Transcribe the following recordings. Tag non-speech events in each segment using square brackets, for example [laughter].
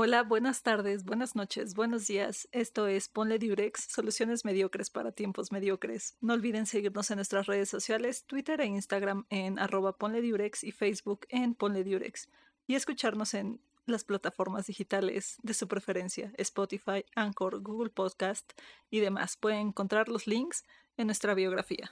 Hola, buenas tardes, buenas noches, buenos días. Esto es Ponle Diurex, soluciones mediocres para tiempos mediocres. No olviden seguirnos en nuestras redes sociales, Twitter e Instagram en arroba Ponle y Facebook en Ponle Diurex. Y escucharnos en las plataformas digitales de su preferencia, Spotify, Anchor, Google Podcast y demás. Pueden encontrar los links en nuestra biografía.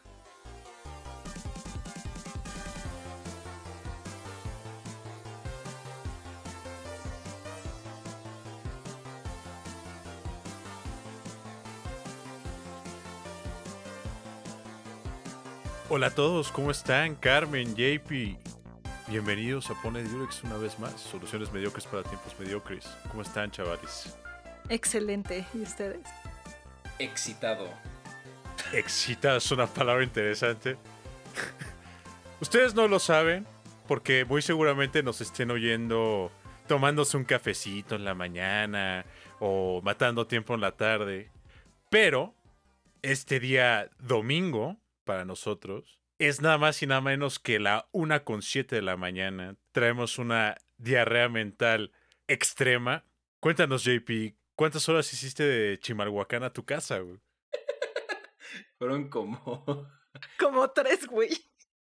Hola a todos, ¿cómo están? Carmen, JP. Bienvenidos a Pone Durex una vez más. Soluciones mediocres para tiempos mediocres. ¿Cómo están, chavales? Excelente. ¿Y ustedes? Excitado. Excitado es una palabra interesante. ustedes no lo saben porque muy seguramente nos estén oyendo tomándose un cafecito en la mañana o matando tiempo en la tarde. Pero este día domingo para nosotros es nada más y nada menos que la una con siete de la mañana. Traemos una diarrea mental extrema. Cuéntanos, JP, ¿cuántas horas hiciste de Chimalhuacán a tu casa, güey? [laughs] Fueron como. [laughs] Como tres, güey.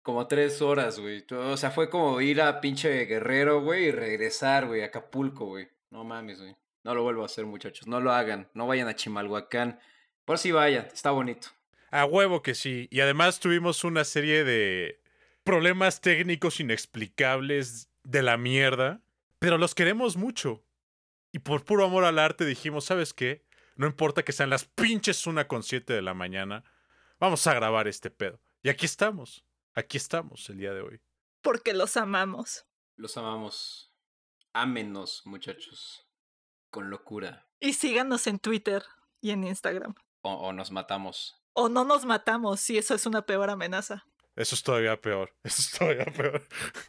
Como tres horas, güey. O sea, fue como ir a pinche Guerrero, güey, y regresar, güey, a Acapulco, güey. No mames, güey. No lo vuelvo a hacer, muchachos. No lo hagan. No vayan a Chimalhuacán. Por si vayan, está bonito. A huevo que sí. Y además tuvimos una serie de problemas técnicos inexplicables de la mierda, pero los queremos mucho. Y por puro amor al arte dijimos, ¿sabes qué? No importa que sean las pinches una con siete de la mañana, vamos a grabar este pedo. Y aquí estamos, aquí estamos el día de hoy. Porque los amamos. Los amamos. Ámenos, muchachos. Con locura. Y síganos en Twitter y en Instagram. O, o nos matamos. O no nos matamos, si eso es una peor amenaza. Eso es todavía peor. [laughs] Eso es todavía peor.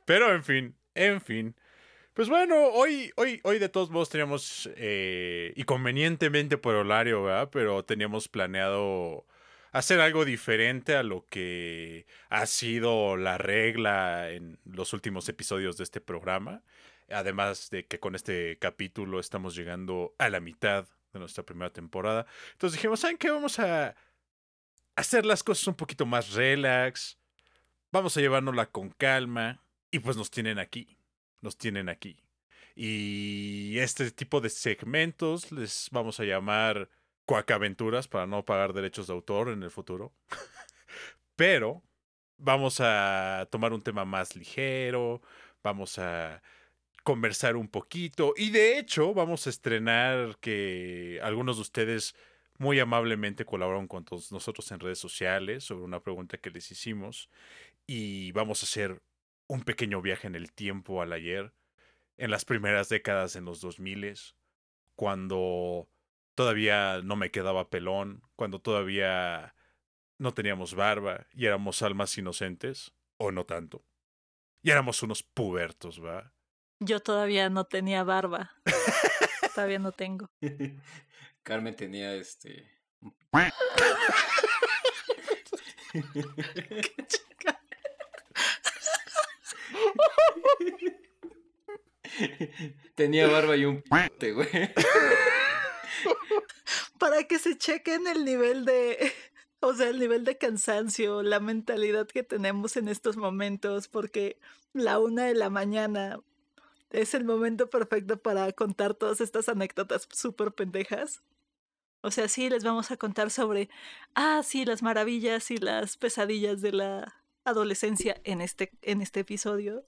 Pero en fin, en fin. Pues bueno, hoy, hoy, hoy de todos modos teníamos, eh, y convenientemente por horario, ¿verdad? Pero teníamos planeado hacer algo diferente a lo que ha sido la regla en los últimos episodios de este programa. Además de que con este capítulo estamos llegando a la mitad de nuestra primera temporada. Entonces dijimos, ¿saben qué? Vamos a hacer las cosas un poquito más relax. Vamos a llevárnosla con calma. Y pues nos tienen aquí. Nos tienen aquí. Y este tipo de segmentos les vamos a llamar Coacaventuras para no pagar derechos de autor en el futuro. [laughs] Pero vamos a tomar un tema más ligero. Vamos a conversar un poquito. Y de hecho, vamos a estrenar que algunos de ustedes muy amablemente colaboraron con todos nosotros en redes sociales sobre una pregunta que les hicimos y vamos a hacer un pequeño viaje en el tiempo al ayer, en las primeras décadas en los 2000, cuando todavía no me quedaba pelón, cuando todavía no teníamos barba y éramos almas inocentes, o no tanto. Y éramos unos pubertos, ¿va? Yo todavía no tenía barba. [laughs] todavía no tengo. [laughs] Carmen tenía este. [laughs] Tenía barba y un güey. Para que se chequen el nivel de. [laughs] O sea, el nivel de cansancio, la mentalidad que tenemos en estos momentos, porque la una de la mañana es el momento perfecto para contar todas estas anécdotas súper pendejas. O sea, sí, les vamos a contar sobre, ah, sí, las maravillas y las pesadillas de la adolescencia en este, en este episodio.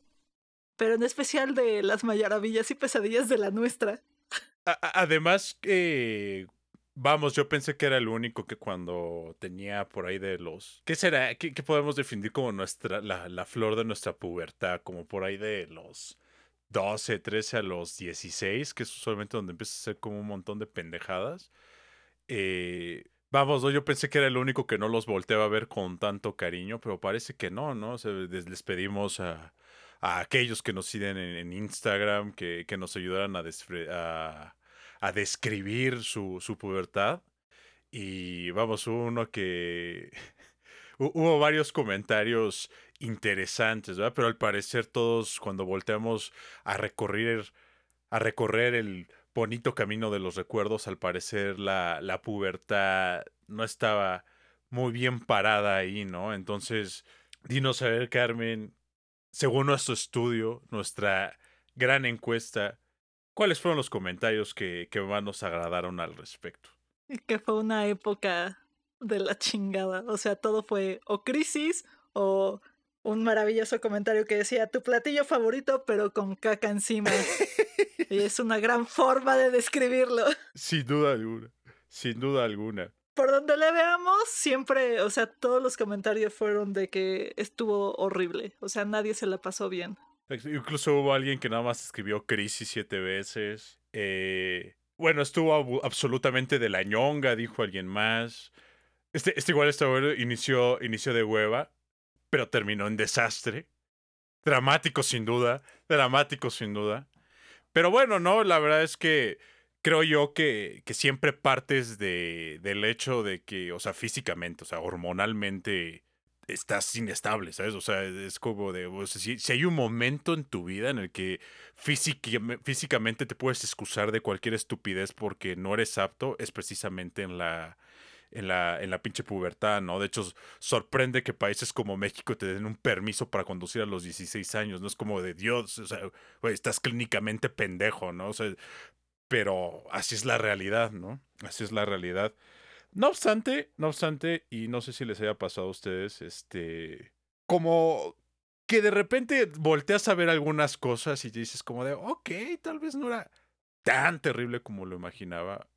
Pero en especial de las maravillas y pesadillas de la nuestra. además, vamos, yo pensé que era el único que cuando tenía por ahí de los... ¿Qué será? ¿Qué, podemos definir como nuestra, la, la flor de nuestra pubertad? Como por ahí de los 12, 13 a los 16, que es usualmente donde empieza a ser como un montón de pendejadas. Eh, vamos, yo pensé que era el único que no los volteaba a ver con tanto cariño, pero parece que no, ¿no? les pedimos a, aquellos que nos siguen en, Instagram que, nos ayudaran a, describir su, su pubertad. Y vamos, uno que [laughs] hubo varios comentarios interesantes, ¿verdad? Pero al parecer todos cuando volteamos a recorrer a recorrer el bonito camino de los recuerdos, al parecer la, la pubertad no estaba muy bien parada ahí, ¿no? Entonces, dinos a ver, Carmen, según nuestro estudio, nuestra gran encuesta, ¿cuáles fueron los comentarios que, que más nos agradaron al respecto? Que fue una época de la chingada. O sea, todo fue o crisis o un maravilloso comentario que decía tu platillo favorito, pero con caca encima. [laughs] y [laughs] es una gran forma de describirlo. Sin duda alguna. Sin duda alguna. Por donde le veamos, siempre, o sea, todos los comentarios fueron de que estuvo horrible. O sea, nadie se la pasó bien. Incluso hubo alguien que nada más escribió crisis siete veces. Eh, bueno, estuvo absolutamente de la ñonga, dijo alguien más. Este, este igual está bueno, inició, inició de hueva, pero terminó en desastre. Dramático sin duda, dramático sin duda. Pero bueno, no, la verdad es que creo yo que, que siempre partes de, del hecho de que, o sea, físicamente, o sea, hormonalmente estás inestable, ¿sabes? O sea, es como de, si, si, hay un momento en tu vida en el que físicamente te puedes excusar de cualquier estupidez porque no eres apto, es precisamente en la, en la, en la pinche pubertad, ¿no? De hecho, sorprende que países como México te den un permiso para conducir a los 16 años, ¿no? Es como de Dios, o sea, güey, estás clínicamente pendejo, ¿no? O sea, pero así es la realidad, ¿no? Así es la realidad. No obstante, no obstante, y no sé si les haya pasado a ustedes, este, como que de repente volteas a ver algunas cosas y dices como de, ok, tal vez no era tan terrible como lo imaginaba.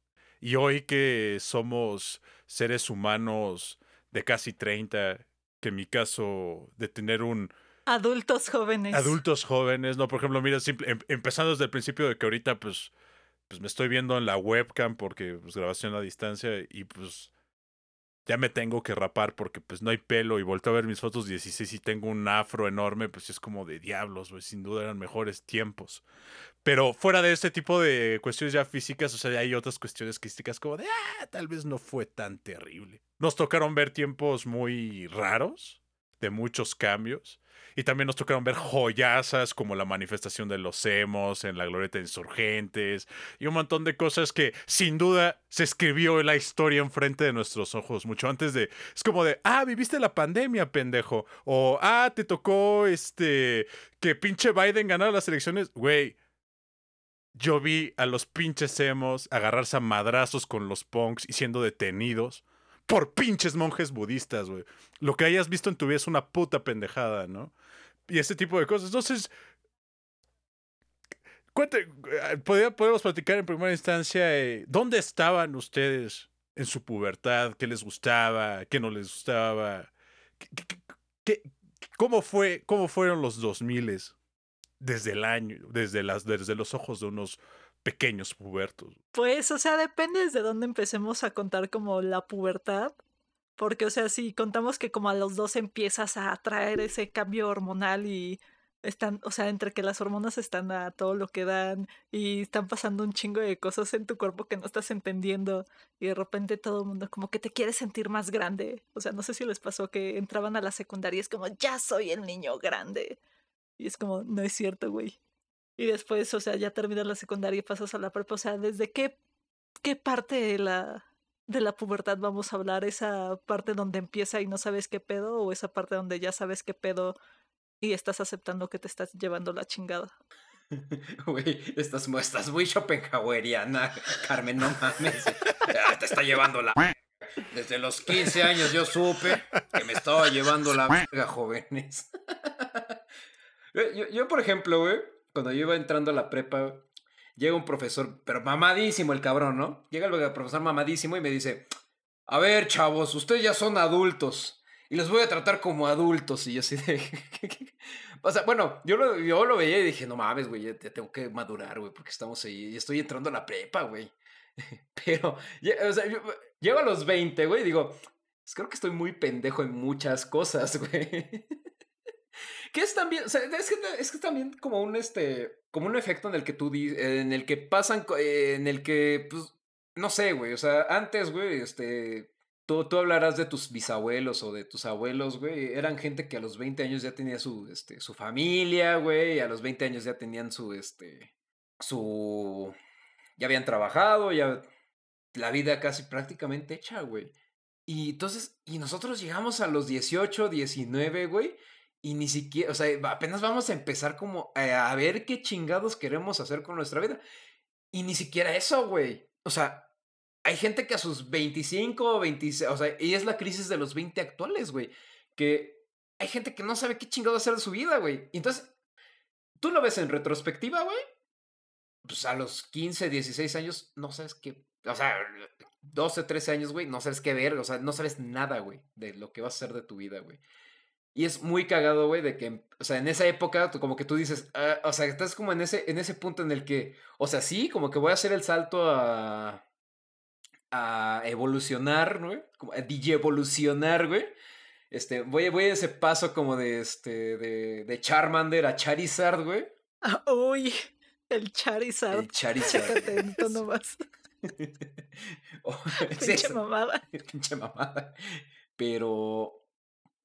Y hoy que somos seres humanos de casi 30, que en mi caso de tener un... Adultos jóvenes. Adultos jóvenes, ¿no? Por ejemplo, mira, em, empezando desde el principio de que ahorita pues, pues me estoy viendo en la webcam porque pues grabación a distancia y pues ya me tengo que rapar porque pues no hay pelo y volteo a ver mis fotos 16 y tengo un afro enorme, pues es como de diablos, pues sin duda eran mejores tiempos. Pero fuera de este tipo de cuestiones ya físicas, o sea, hay otras cuestiones crísticas como de, ah, tal vez no fue tan terrible. Nos tocaron ver tiempos muy raros, de muchos cambios. Y también nos tocaron ver joyazas como la manifestación de los emos en la glorieta de insurgentes y un montón de cosas que sin duda se escribió en la historia enfrente de nuestros ojos, mucho antes de... Es como de, ah, viviste la pandemia, pendejo. O, ah, te tocó este... que pinche Biden ganara las elecciones. Güey, yo vi a los pinches emos agarrarse a madrazos con los punks y siendo detenidos por pinches monjes budistas, güey. Lo que hayas visto en tu vida es una puta pendejada, ¿no? Y ese tipo de cosas. Entonces, cuente, eh, podemos platicar en primera instancia eh, dónde estaban ustedes en su pubertad, qué les gustaba, qué no les gustaba, qué, cómo, fue, cómo fueron los 2000 desde el año, desde, las, desde los ojos de unos pequeños pubertos. Pues, o sea, depende desde dónde empecemos a contar como la pubertad. Porque, o sea, si contamos que como a los dos empiezas a traer ese cambio hormonal y están, o sea, entre que las hormonas están a todo lo que dan y están pasando un chingo de cosas en tu cuerpo que no estás entendiendo y de repente todo el mundo como que te quiere sentir más grande. O sea, no sé si les pasó que entraban a la secundaria y es como, ya soy el niño grande. Y es como, no es cierto, güey. Y después, o sea, ya terminas la secundaria y pasas a la prepa. O sea, ¿desde qué, qué parte de la, de la pubertad vamos a hablar? ¿Esa parte donde empieza y no sabes qué pedo? ¿O esa parte donde ya sabes qué pedo y estás aceptando que te estás llevando la chingada? [laughs] Güey, estás, estás muy schopenhaueriana, Carmen, no mames. [laughs] Ah, te está llevando la... Desde los 15 años yo supe que me estaba llevando la verga, jóvenes. [laughs] Yo, yo, por ejemplo, güey, cuando yo iba entrando a la prepa, llega un profesor, pero mamadísimo el cabrón, ¿no? Llega el profesor mamadísimo y me dice, a ver, chavos, ustedes ya son adultos y los voy a tratar como adultos. Y yo así de... [laughs] o sea, bueno, yo lo, yo lo veía y dije, no mames, güey, ya tengo que madurar, güey, porque estamos ahí y estoy entrando a la prepa, güey. [laughs] Pero, o sea, yo, llego a los 20, güey, y digo, creo que estoy muy pendejo en muchas cosas, [laughs] güey. Que es también, o sea, es que, es que también como un, este, como un efecto en el que tú, en el que pasan, eh, en el que, pues, no sé, güey, o sea, antes, güey, este, tú, tú hablarás de tus bisabuelos o de tus abuelos, güey, eran gente que a los 20 años ya tenía su, este, su familia, güey, a los 20 años ya tenían su, este, su... Ya habían trabajado, ya la vida casi prácticamente hecha, güey. Y entonces, y nosotros llegamos a los 18, 19, güey, y ni siquiera, o sea, apenas vamos a empezar como a, ver qué chingados queremos hacer con nuestra vida. Y ni siquiera eso, güey. O sea, hay gente que a sus 25 o 26, o sea, y es la crisis de los 20 actuales, güey, que hay gente que no sabe qué chingados hacer de su vida, güey. Entonces, tú lo ves en retrospectiva, güey. Pues a los 15, 16 años, no sabes qué, o sea, 12, 13 años, güey, no sabes qué ver, o sea, no sabes nada, güey, de lo que va a ser de tu vida, güey. Y es muy cagado, güey, de que, o sea, en esa época, como que tú dices, ah, o sea, estás como en ese, en ese punto en el que, o sea, sí, como que voy a hacer el salto a, a evolucionar, ¿no? Como a evolucionar, güey. Este, voy, voy a ese paso como de, este, de, de Charmander a Charizard, güey. Ah, [laughs] uy, el Charizard. El Charizard. Chécate, nomás. [laughs] [laughs] Pinche mamada. Pinche mamada. Pero,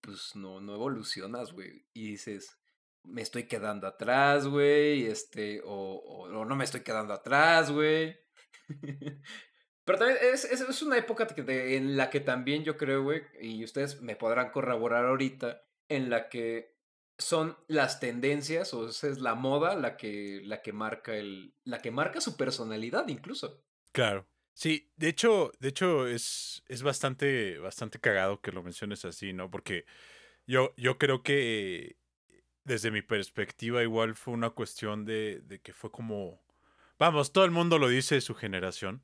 pues no, no evolucionas, güey. Y dices, me estoy quedando atrás, güey. Este, o, o, no me estoy quedando atrás, güey. [laughs] Pero también es, es, una época en la que también yo creo, güey, y ustedes me podrán corroborar ahorita, en la que son las tendencias o esa es la moda la que, la que marca el, la que marca su personalidad incluso. Claro. Sí, de hecho, de hecho es, es bastante, bastante cagado que lo menciones así, ¿no? Porque yo, yo creo que desde mi perspectiva igual fue una cuestión de, de que fue como, vamos, todo el mundo lo dice de su generación.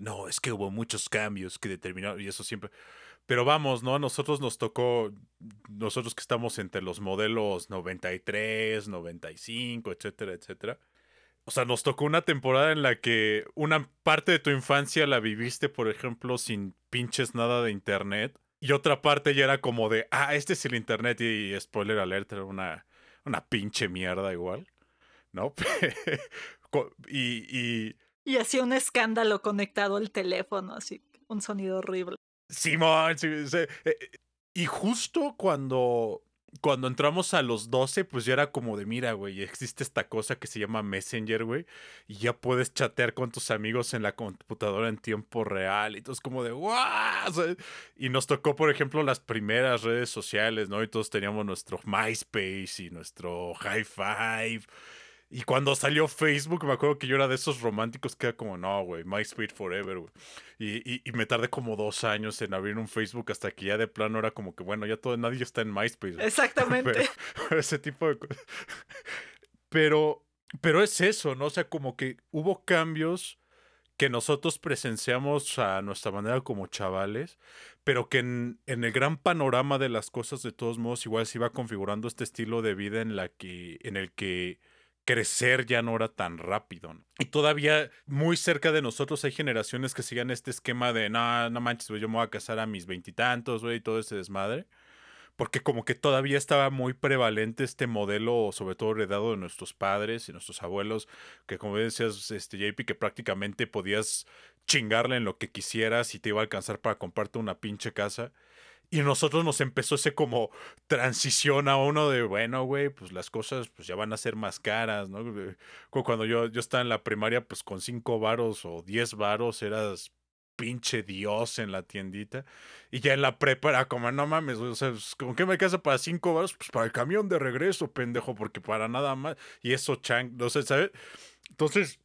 No, es que hubo muchos cambios que determinaron, y eso siempre. Pero vamos, ¿no? A nosotros nos tocó, nosotros que estamos entre los modelos 93, 95, etcétera, etcétera o sea, nos tocó una temporada en la que una parte de tu infancia la viviste, por ejemplo, sin pinches nada de internet. Y otra parte ya era como de, ah, este es el internet y, spoiler alert, era una, una pinche mierda igual. ¿No? [laughs] y, y... Y hacía un escándalo conectado al teléfono, así, un sonido horrible. Simón, sí, sí, eh, y justo cuando cuando entramos a los 12, pues ya era como de, mira, güey, existe esta cosa que se llama Messenger, güey, y ya puedes chatear con tus amigos en la computadora en tiempo real, y entonces como de, ¡guau! y nos tocó, por ejemplo, las primeras redes sociales, ¿no? Y todos teníamos nuestro MySpace y nuestro High Five y cuando salió Facebook, me acuerdo que yo era de esos románticos que era como, no, güey, MySpace Forever, güey. Y, y, me tardé como dos años en abrir un Facebook hasta que ya de plano era como que, bueno, ya todo, nadie está en MySpace. [laughs] Exactamente. [laughs] ese tipo de cosas. [laughs] Pero, pero es eso, ¿no? O sea, como que hubo cambios que nosotros presenciamos a nuestra manera como chavales, pero que en, en, el gran panorama de las cosas, de todos modos, igual se iba configurando este estilo de vida en, la que, en el que crecer ya no era tan rápido. Y todavía muy cerca de nosotros hay generaciones que sigan este esquema de, no, no manches, yo me voy a casar a mis veintitantos, güey, y todo ese desmadre. Porque como que todavía estaba muy prevalente este modelo, sobre todo heredado de nuestros padres y nuestros abuelos, que como decías, este, JP, que prácticamente podías chingarle en lo que quisieras y te iba a alcanzar para comprarte una pinche casa. Y nosotros nos empezó ese como transición a uno de, bueno, güey, pues las cosas pues ya van a ser más caras, ¿no? Cuando yo, yo estaba en la primaria, pues con cinco varos o diez varos eras pinche dios en la tiendita. Y ya en la prepa era como, no mames, o sea, pues, ¿con qué me casa para cinco varos? Pues para el camión de regreso, pendejo, porque para nada más. Y eso, chang, no sé, ¿sabes? Entonces,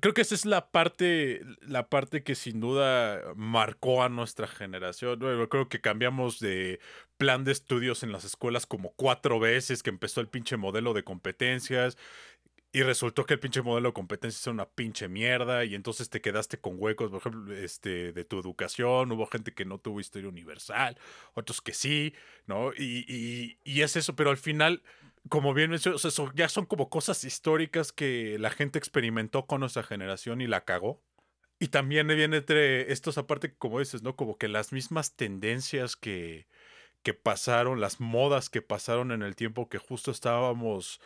Creo, que esa es la parte, la parte que sin duda marcó a nuestra generación. creo que cambiamos de plan de estudios en las escuelas como cuatro veces, que empezó el pinche modelo de competencias. Y resultó que el pinche modelo de competencias era una pinche mierda. Y entonces te quedaste con huecos, por ejemplo, este, de tu educación. Hubo gente que no tuvo historia universal, otros que sí, ¿no? Y, y, y es eso, pero al final como bien mencionas, ya son como cosas históricas que la gente experimentó con nuestra generación y la cagó. Y también viene entre estos, aparte, como dices, ¿no? Como que las mismas tendencias que, que pasaron, las modas que pasaron en el tiempo que justo estábamos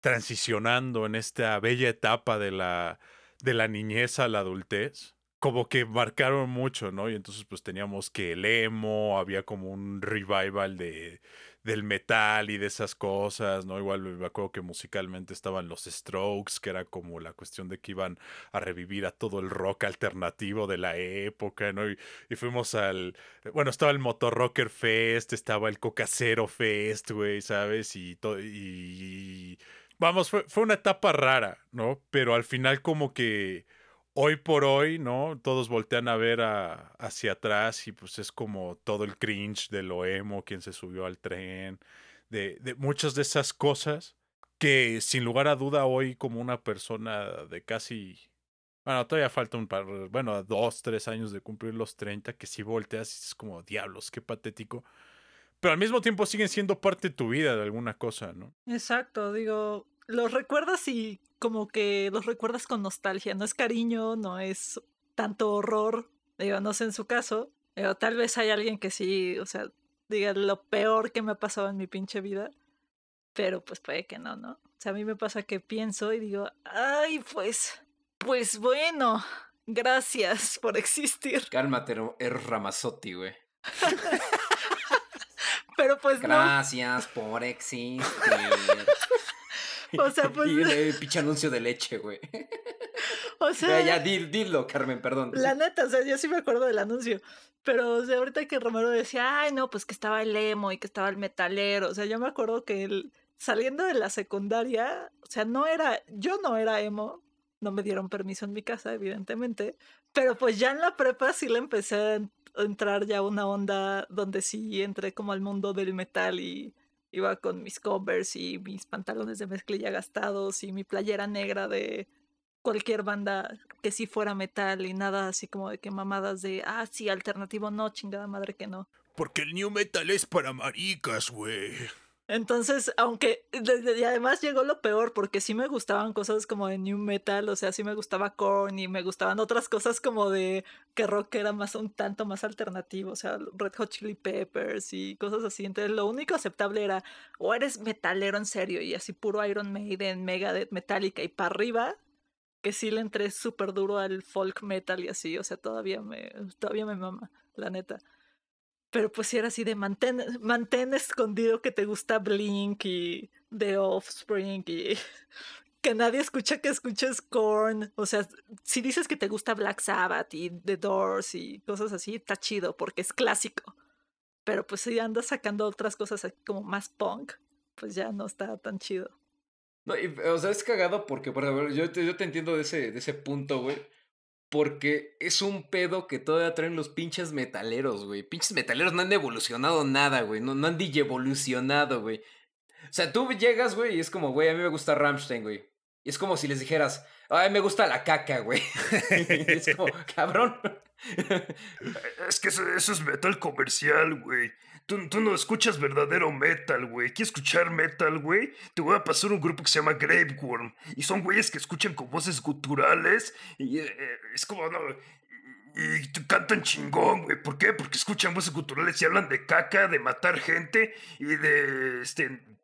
transicionando en esta bella etapa de la, de la niñez a la adultez, como que marcaron mucho, ¿no? Y entonces pues teníamos que el emo, había como un revival de, del metal y de esas cosas, ¿no? Igual me acuerdo que musicalmente estaban los Strokes, que era como la cuestión de que iban a revivir a todo el rock alternativo de la época, ¿no? Y, fuimos al, bueno, estaba el Motor Rocker Fest, estaba el Cocacero Fest, güey, ¿sabes? Y, todo y, vamos, fue, fue una etapa rara, ¿no? Pero al final como que hoy por hoy, ¿no? Todos voltean a ver hacia atrás y pues es como todo el cringe de lo emo, quien se subió al tren, de, de, muchas de esas cosas que sin lugar a duda hoy como una persona de casi, bueno, todavía falta un par, bueno, dos, tres años de cumplir los 30, que si volteas es como, diablos, qué patético. Pero al mismo tiempo siguen siendo parte de tu vida de alguna cosa, ¿no? Exacto, digo, los recuerdas y como que los recuerdas con nostalgia. No es cariño, no es tanto horror. Digo, no sé en su caso. Pero tal vez hay alguien que sí, o sea, diga lo peor que me ha pasado en mi pinche vida. Pero pues puede que no, ¿no? O sea, a mí me pasa que pienso y digo, ay, pues, pues bueno, gracias por existir. Cálmate, eres Ramazotti, güey. [laughs] Pero pues Gracias por existir. O sea, pues. Y [laughs] el pinche anuncio de leche, güey. O sea. [laughs] Ya, ya, dilo, Carmen, perdón. La neta, o sea, yo sí me acuerdo del anuncio. Pero, o sea, ahorita que Romero decía, ay, no, pues que estaba el emo y que estaba el metalero. O sea, yo me acuerdo que él, saliendo de la secundaria, o sea, no era. Yo no era emo. No me dieron permiso en mi casa, evidentemente. Pero pues ya en la prepa sí le empecé a entrar ya una onda donde sí entré como al mundo del metal y Iba con mis covers y mis pantalones de mezclilla gastados y mi playera negra de cualquier banda que sí fuera metal y nada así como de que mamadas de, ah, sí, alternativo no, chingada madre que no. Porque el new metal es para maricas, güey. Entonces, aunque, y además llegó lo peor, porque sí me gustaban cosas como de New Metal, o sea, sí me gustaba Korn y me gustaban otras cosas como de que rock era más un tanto más alternativo, o sea, Red Hot Chili Peppers y cosas así. Entonces, lo único aceptable era o eres metalero en serio y así puro Iron Maiden, Megadeth, Metallica y para arriba, que sí le entré súper duro al folk metal y así, o sea, todavía me, todavía me mama, la neta. Pero pues si era así de mantén, mantén escondido que te gusta Blink y The Offspring y [laughs] que nadie escucha que escuches Korn. O sea, si dices que te gusta Black Sabbath y The Doors y cosas así, está chido porque es clásico. Pero pues si andas sacando otras cosas como más punk, pues ya no está tan chido. No, o sea, es cagado porque, por ejemplo, yo, yo te entiendo de ese, de ese punto, güey. Porque es un pedo que todavía traen los pinches metaleros, güey. Pinches metaleros no han evolucionado nada, güey. No, han evolucionado, güey. O sea, tú llegas, güey, y es como, güey, a mí me gusta Rammstein, güey. Y es como si les dijeras, ay, me gusta la caca, güey. [laughs] es como, cabrón. [laughs] es que eso, eso es metal comercial, güey. Tú, tú, no escuchas verdadero metal, güey. ¿Quieres escuchar metal, güey? Te voy a pasar un grupo que se llama Graveworm. Y son güeyes que escuchan con voces guturales. Y eh, eh, es como, no. Y, cantan chingón, güey. ¿Por qué? Porque escuchan voces guturales y hablan de caca, de matar gente y de. Este.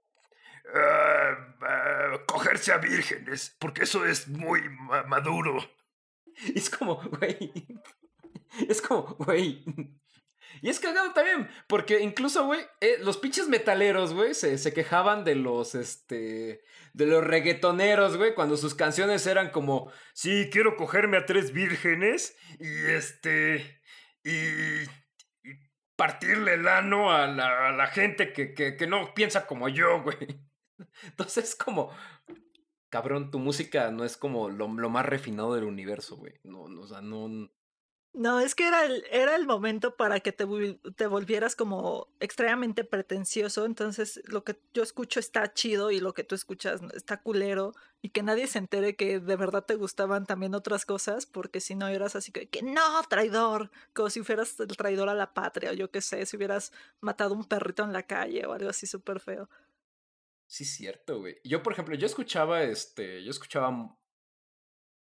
Ah, cogerse a vírgenes. Porque eso es muy maduro. Es como, güey. Es como, güey. Y es cagado también, porque incluso, güey, eh, los pinches metaleros, güey, se, se, quejaban de los, este, de los reggaetoneros, güey, cuando sus canciones eran como, sí, quiero cogerme a tres vírgenes y, este, y, partirle el ano a la, gente que, que, no piensa como yo, güey. [laughs] Entonces, como, cabrón, tu música no es como lo, lo más refinado del universo, güey. No, no, o sea, no no, es que era el, era el momento para que te, te volvieras como extremadamente pretencioso. Entonces, lo que yo escucho está chido y lo que tú escuchas está culero. Y que nadie se entere que de verdad te gustaban también otras cosas, porque si no eras así que, no, traidor. Como si fueras el traidor a la patria, o yo qué sé, si hubieras matado un perrito en la calle o algo así súper feo. Sí, cierto, güey. Yo, por ejemplo, yo escuchaba este. Yo escuchaba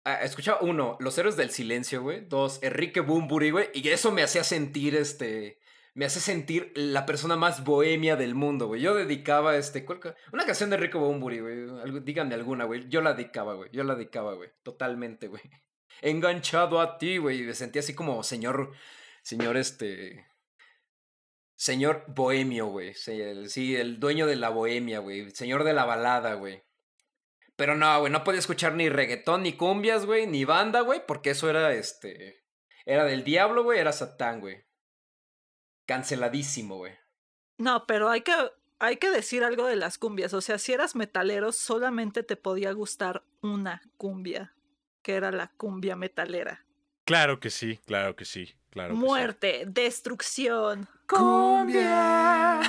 Ah, escuchaba uno, Los Héroes del Silencio, güey. Dos, Enrique Bumburi, güey. Y eso me hacía sentir, este. Me hace sentir la persona más bohemia del mundo, güey. Yo dedicaba, este. Una canción de Enrique Bumburi, güey. Díganme alguna, güey. Yo la dedicaba, güey. Yo la dedicaba, güey. Totalmente, güey. [laughs] Enganchado a ti, güey. Me sentía así como señor. Señor, este. Señor bohemio, güey. Sí, el, dueño de la bohemia, güey. Señor de la balada, güey. Pero no, güey, no podía escuchar ni reggaetón, ni cumbias, güey, ni banda, güey, porque eso era, este... Era del diablo, güey, era Satán, güey. Canceladísimo, güey. No, pero hay que, hay que decir algo de las cumbias. O sea, si eras metalero, solamente te podía gustar una cumbia, que era la cumbia metalera. Claro que sí, claro que sí. Claro Muerte, destrucción, cumbia.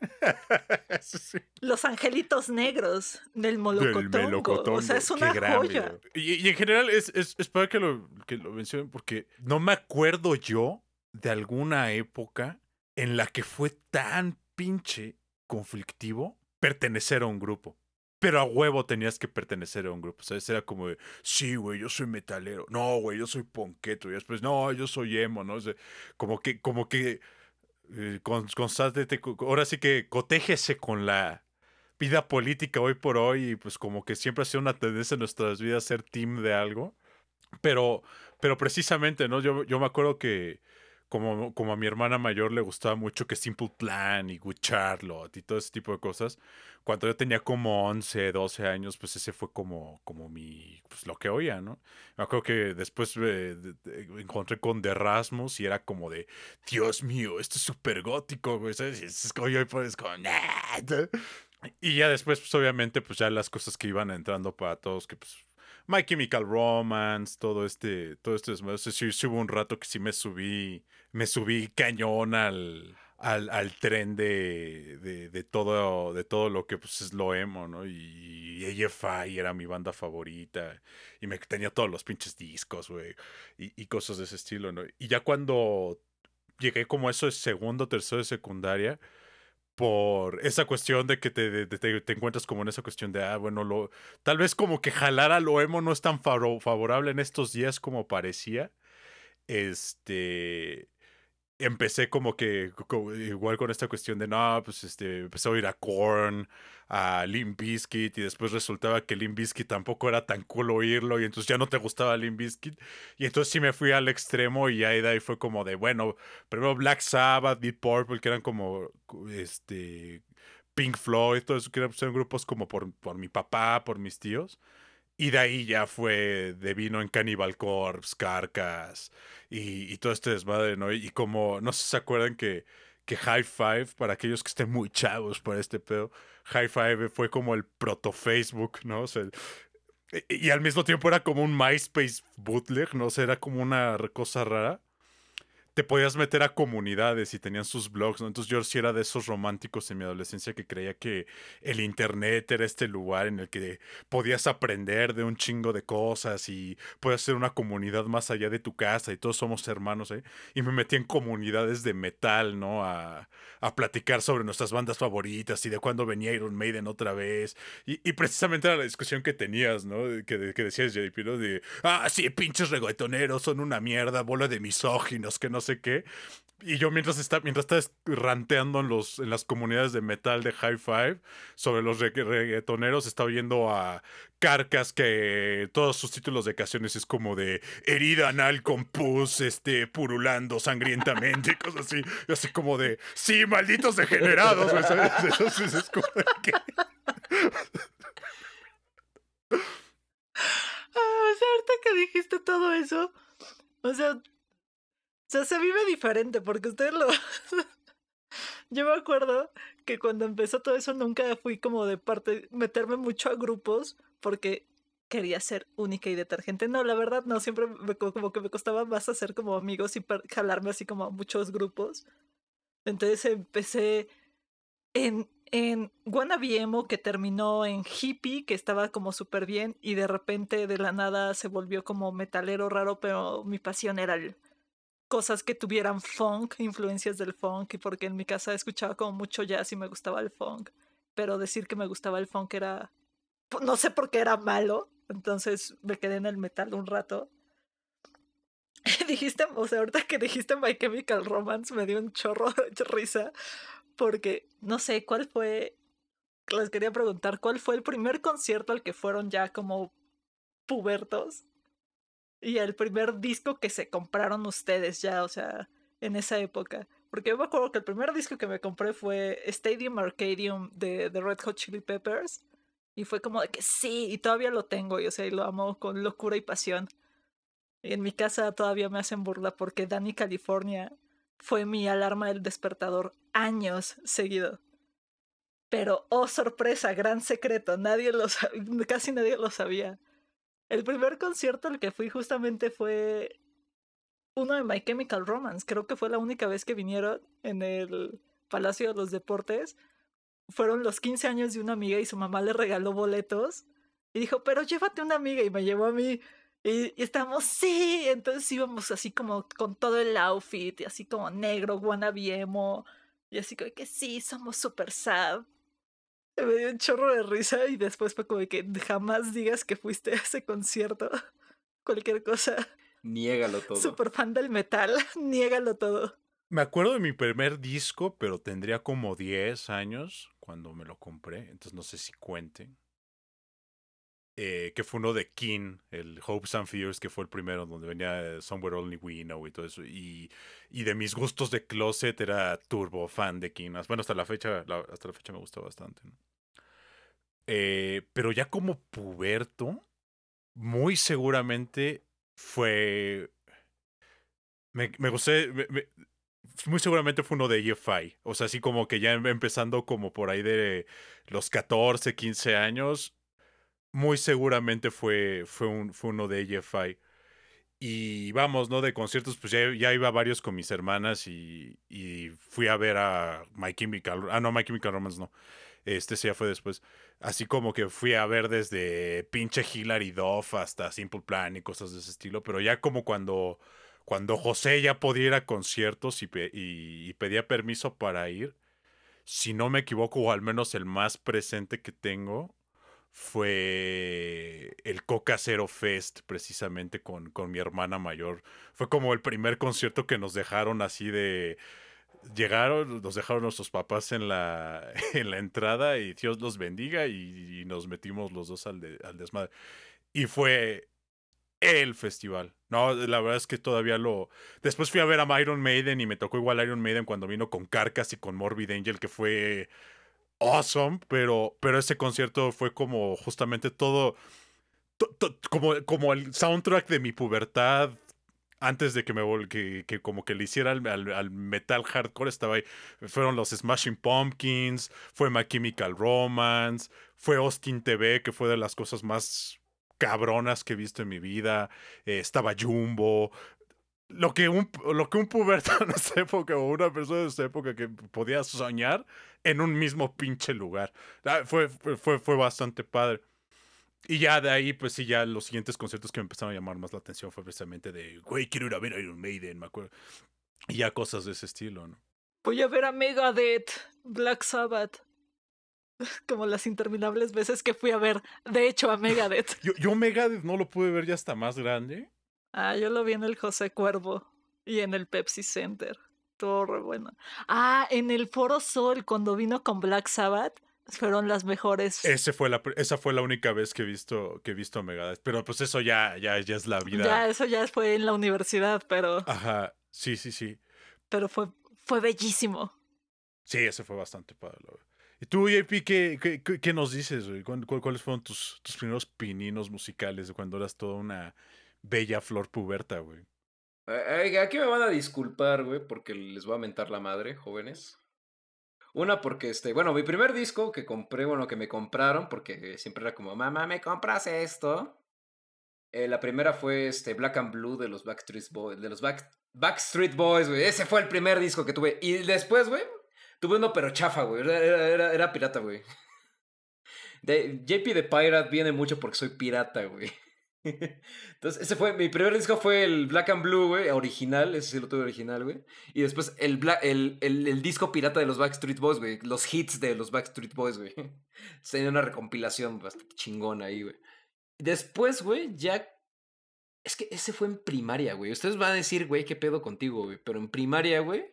[laughs] Los angelitos negros del Molocotongo. O sea, es una joya. Y, en general es, es, para que lo, que lo mencionen porque no me acuerdo yo de alguna época en la que fue tan pinche conflictivo pertenecer a un grupo. Pero a huevo tenías que pertenecer a un grupo, ¿sabes? Era como de, sí, güey, yo soy metalero. No, güey, yo soy ponqueto. Y después, no, yo soy emo, ¿no? como que, como que, eh, constante, ahora sí que cotéjese con la vida política hoy por hoy. Y pues como que siempre ha sido una tendencia en nuestras vidas ser team de algo. Pero, pero precisamente, ¿no? Yo, yo me acuerdo que como, como a mi hermana mayor le gustaba mucho que Simple Plan y Good Charlotte y todo ese tipo de cosas, cuando yo tenía como 11, 12 años, pues ese fue como, como mi, pues lo que oía, ¿no? Me acuerdo que después me encontré con The Rasmus y era como de, Dios mío, esto es súper gótico, güey, es como yo pues como, Y ya después, pues obviamente, pues ya las cosas que iban entrando para todos, que pues My Chemical Romance, todo este, todo este sí, sí, hubo un rato que sí me subí, me subí cañón al, al, al tren de, de, de, todo, de todo lo que pues, es lo emo, ¿no? Y, AFI era mi banda favorita. Y me tenía todos los pinches discos, güey. Y, y, cosas de ese estilo, ¿no? Y ya cuando llegué como eso de segundo, tercero de secundaria, por esa cuestión de que te, te, encuentras como en esa cuestión de, ah, bueno, lo, tal vez como que jalar a lo emo no es tan favorable en estos días como parecía. Este, empecé como que igual con esta cuestión de no, pues este, empecé a oír a Korn, a Limp Bizkit y después resultaba que Limp Bizkit tampoco era tan cool oírlo y entonces ya no te gustaba Limp Bizkit y entonces sí me fui al extremo y ahí de ahí fue como de bueno, primero Black Sabbath, Deep Purple que eran como este Pink Floyd, todo eso que eran, grupos como por, por mi papá, por mis tíos. Y de ahí ya fue de vino en Cannibal Corpse, Carcas y, todo este desmadre, ¿no? Y como, no sé si se acuerdan que, que High Five, para aquellos que estén muy chavos por este pedo, High Five fue como el proto Facebook, ¿no? Sea, y, al mismo tiempo era como un MySpace bootleg, ¿no? O sea, era como una cosa rara te podías meter a comunidades y tenían sus blogs, ¿no? Entonces yo sí era de esos románticos en mi adolescencia que creía que el internet era este lugar en el que podías aprender de un chingo de cosas y podías ser una comunidad más allá de tu casa y todos somos hermanos, ¿eh? Y me metí en comunidades de metal, ¿no? A, a platicar sobre nuestras bandas favoritas y de cuándo venía Iron Maiden otra vez. Y, y precisamente era la discusión que tenías, ¿no? Que, que decías, JP, ¿no? De, ah, sí, pinches reggaetoneros son una mierda, bola de misóginos, que no sé qué. Y yo mientras está, mientras estás ranteando en los, en las comunidades de metal de High Five sobre los reggaetoneros, está oyendo a Carcas que todos sus títulos de canciones es como de herida anal con pus, este, purulando sangrientamente, cosas así. Y así como de, sí, malditos degenerados. [laughs] Es como de que... Ah, o sea, ahorita que dijiste todo eso, o sea, o sea, se vive diferente porque ustedes lo... [laughs] Yo me acuerdo que cuando empezó todo eso nunca fui como de parte, meterme mucho a grupos porque quería ser única y detergente. No, la verdad no, siempre me, como que me costaba más hacer como amigos y jalarme así como a muchos grupos. Entonces empecé en, en Wannabe Emo que terminó en hippie, que estaba como súper bien y de repente de la nada se volvió como metalero raro, pero mi pasión era el cosas que tuvieran funk, influencias del funk, y porque en mi casa escuchaba como mucho jazz y me gustaba el funk, pero decir que me gustaba el funk era, no sé por qué era malo, entonces me quedé en el metal un rato. [laughs] dijiste, o sea, ahorita que dijiste My Chemical Romance me dio un chorro de risa, porque no sé cuál fue, les quería preguntar, ¿cuál fue el primer concierto al que fueron ya como pubertos? Y el primer disco que se compraron ustedes ya, o sea, en esa época. Porque yo me acuerdo que el primer disco que me compré fue Stadium Arcadium de, de Red Hot Chili Peppers. Y fue como de que sí, y todavía lo tengo, y o sea, y lo amo con locura y pasión. Y en mi casa todavía me hacen burla porque Danny California fue mi alarma del despertador años seguido. Pero, oh sorpresa, gran secreto, nadie lo casi nadie lo sabía. El primer concierto al que fui justamente fue uno de My Chemical Romance. Creo que fue la única vez que vinieron en el Palacio de los Deportes. Fueron los 15 años de una amiga y su mamá le regaló boletos. Y dijo, pero llévate una amiga. Y me llevó a mí. Y, y estábamos, sí. Entonces íbamos así como con todo el outfit. Y así como negro, wannabe emo. Y así como que sí, somos super sad. [laughs] Me dio un chorro de risa y después fue como que jamás digas que fuiste a ese concierto. [laughs] Cualquier cosa. Niégalo todo. Super fan del metal, [laughs] niégalo todo. Me acuerdo de mi primer disco, pero tendría como 10 años cuando me lo compré, entonces no sé si cuente. Eh, que fue uno de King, el Hopes and Fears, que fue el primero, donde venía Somewhere Only We Know y todo eso. Y, y de mis gustos de closet era turbo fan de King. Bueno, hasta la fecha, hasta la fecha me gustó bastante. Eh, pero ya como puberto, muy seguramente fue. Me, me gusté. muy seguramente fue uno de EFI. O sea, así como que ya empezando como por ahí de los 14, 15 años. Muy seguramente fue, fue, un, fue uno de EFI. Y vamos, ¿no? De conciertos, pues ya, iba varios con mis hermanas y, y fui a ver a My Chemical. Ah, no, My Chemical Romance no. Este sí ya fue después. Así como que fui a ver desde pinche Hilary Duff hasta Simple Plan y cosas de ese estilo. Pero ya como cuando, cuando José ya podía ir a conciertos y, y, pedía permiso para ir. Si no me equivoco, o al menos el más presente que tengo, fue el Coca Cero Fest, precisamente con, con mi hermana mayor. Fue como el primer concierto que nos dejaron así de llegaron, nos dejaron nuestros papás en la, [laughs] en la entrada y Dios los bendiga y, nos metimos los dos al, al, desmadre. Y fue el festival. No, la verdad es que todavía lo... Después fui a ver a Iron Maiden y me tocó igual Iron Maiden cuando vino con Carcass y con Morbid Angel, que fue awesome, pero, pero ese concierto fue como justamente todo... como, como el soundtrack de mi pubertad antes de que me que, que como que le hiciera al, metal hardcore estaba ahí. Fueron los Smashing Pumpkins fue My Chemical Romance fue Austin TV que fue de las cosas más cabronas que he visto en mi vida. Eh, estaba Jumbo. Lo que un lo que un puberto [laughs] en esa época o una persona de esa época que podía soñar en un mismo pinche lugar ah, fue fue fue bastante padre y ya de ahí, pues sí, ya los siguientes conciertos que me empezaron a llamar más la atención fue precisamente de, güey, quiero ir a ver a Iron Maiden, me acuerdo. Y ya cosas de ese estilo, ¿no? Voy a ver a Megadeth, Black Sabbath. [laughs] Como las interminables veces que fui a ver, de hecho, a Megadeth. [laughs] yo, yo Megadeth no lo pude ver ya hasta más grande. Ah, yo lo vi en el José Cuervo y en el Pepsi Center. Todo re bueno. Ah, en el Foro Sol, cuando vino con Black Sabbath fueron las mejores. Ese fue la, esa fue la única vez que he visto, que he visto Megadeth. Pero pues eso ya, ya, ya es la vida. Ya, eso ya fue en la universidad, pero. Ajá, sí, sí, sí. Pero fue, fue bellísimo. Sí, ese fue bastante padre. ¿Y tú, JP, qué, qué, qué nos dices, güey? ¿Cuáles fueron tus, tus primeros pininos musicales de cuando eras toda una bella flor puberta, güey? Aquí me van a disculpar, güey, porque les voy a mentar la madre, jóvenes. Una porque, este, bueno, mi primer disco que compré, bueno, que me compraron, porque siempre era como, mamá, ¿me compras esto? Eh, la primera fue este Black and Blue de los Backstreet Boys, de los Back, Backstreet Boys, güey. Ese fue el primer disco que tuve. Y después, güey, tuve uno pero chafa, güey. Era, era, era pirata, güey. De, JP de Pirate viene mucho porque soy pirata, güey. [laughs] Entonces, ese fue, mi primer disco fue el Black and Blue, güey, original, ese sí lo tuve original, güey. Y después el, el, el, disco pirata de los Backstreet Boys, güey, los hits de los Backstreet Boys, güey. [laughs] Tenía una recompilación bastante chingona ahí, güey. Después, güey, ya... Es que ese fue en primaria, güey. Ustedes van a decir, güey, qué pedo contigo, güey. Pero en primaria, güey,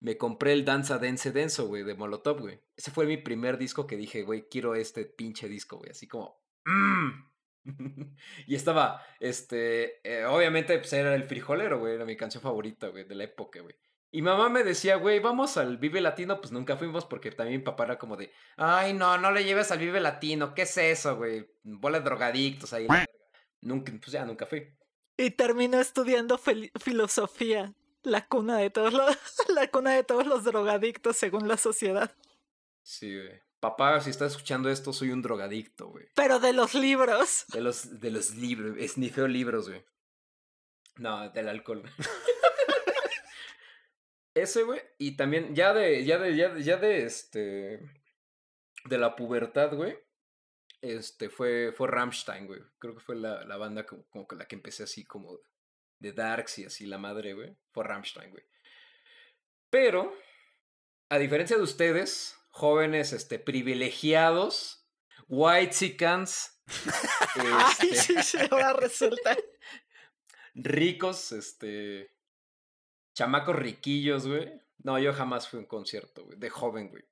me compré el Danza Dense Denso, güey, de Molotov, güey. Ese fue mi primer disco que dije, güey, quiero este pinche disco, güey. Así como... Mmm, [laughs] y estaba, este, eh, obviamente, pues era el frijolero, güey, era mi canción favorita, güey, de la época, güey. Y mamá me decía, güey, vamos al Vive Latino, pues nunca fuimos porque también mi papá era como de, ay, no, no le lleves al Vive Latino, ¿qué es eso, güey? Bola de drogadictos ahí. la verga". Nunca, pues ya nunca fui. Y terminó estudiando filosofía, la cuna de todos los, [laughs] la cuna de todos los drogadictos según la sociedad. Sí, güey. Papá, si estás escuchando esto, soy un drogadicto, güey. Pero de los libros. De los, de los libros, esnifeo libros, güey. No, del alcohol. güey. [laughs] Ese, güey. Y también, ya de, ya de, ya de, ya de este. De la pubertad, güey. Este, fue, fue Rammstein, güey. Creo que fue la, la banda como, como que la que empecé así como de Darks y así la madre, güey. Fue Rammstein, güey. Pero, a diferencia de ustedes, jóvenes, este, privilegiados, white [laughs] Ay, sí, sí, ahora resulta. ricos, este. Chamacos riquillos, güey. No, yo jamás fui a un concierto, güey. De joven, güey.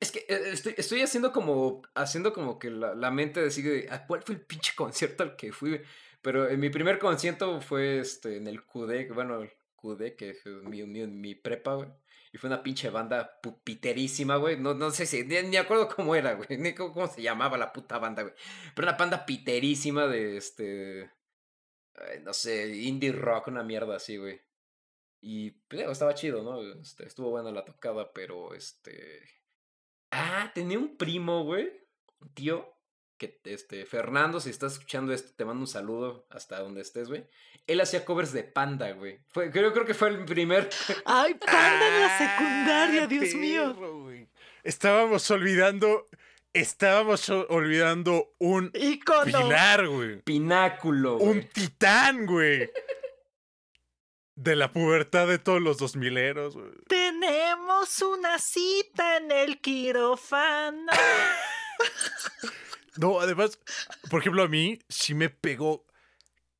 Es que eh, estoy, estoy haciendo como. Haciendo como que la, la mente decide. "Ah, ¿Cuál fue el pinche concierto al que fui? güey?". Pero en mi primer concierto fue este en el QD, bueno, el QD, que es mi, mi, mi prepa, güey. Y fue una pinche banda pupiterísima, güey. No, no sé si, ni, ni acuerdo cómo era, güey. [laughs] Ni cómo, cómo se llamaba la puta banda, güey. Pero una banda piterísima de este. no sé, indie rock, una mierda así, güey. Y pues, estaba chido, ¿no? Este, estuvo buena la tocada, pero este. Ah, tenía un primo, güey. Un tío. Que, este, Fernando, si estás escuchando esto, te mando un saludo hasta donde estés, güey. Él hacía covers de panda, güey. Fue, creo, creo que fue el primer. [laughs] Ay, panda en la Ah, secundaria, Dios mío. Estábamos olvidando. Estábamos olvidando un Icono. pilar, güey. Pináculo, güey. Un titán, güey. De la pubertad de todos los dos mileros, güey. Tenemos una cita en el quirófano. [laughs] No, además, por ejemplo, a mí sí me pegó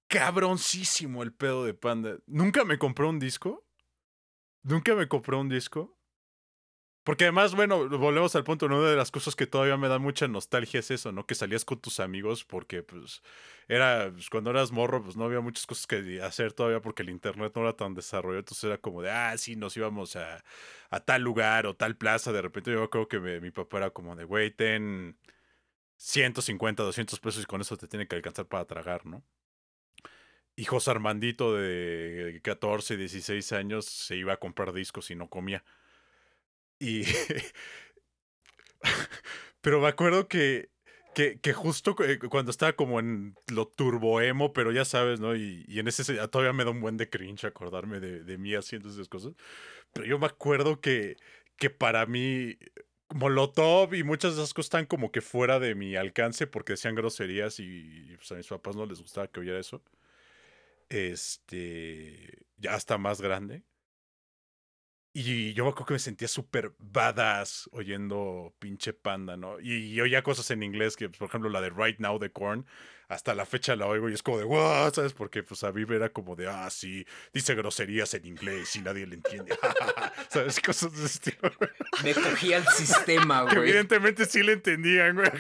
cabroncísimo el pedo de Panda. Nunca me compró un disco. Nunca me compró un disco. Porque además, bueno, volvemos al punto. Una de las cosas que todavía me da mucha nostalgia es eso, ¿no? Que salías con tus amigos porque, pues, era, pues, cuando eras morro, pues no había muchas cosas que hacer todavía porque el internet no era tan desarrollado. Entonces era como de, ah, sí, nos íbamos a, a tal lugar o tal plaza. De repente yo creo que me- mi papá era como de, güey, ten 150, 200 pesos y con eso te tiene que alcanzar para tragar, ¿no? José Armandito de 14, 16 años se iba a comprar discos y no comía. Y. [laughs] pero me acuerdo que, que, que justo eh, cuando estaba como en lo turboemo, pero ya sabes, ¿no? Y, y en ese se- todavía me da un buen de cringe acordarme de, de mí haciendo esas cosas. Pero yo me acuerdo que, que para mí Molotov y muchas de esas cosas están como que fuera de mi alcance porque decían groserías y, pues, a mis papás no les gustaba que oyera eso. Este. Ya hasta más grande. Y yo me acuerdo que me sentía súper badass oyendo pinche panda, ¿no? Y, y oía cosas en inglés que, por ejemplo, la de Right Now de Korn, hasta la fecha la oigo y es como de, wow, ¿sabes? Porque pues a mí era como de, ah, sí, dice groserías en inglés y nadie le entiende. [laughs] ¿Sabes? Cosas de estilo. Me cogía el sistema, Que güey. evidentemente sí le entendían, güey.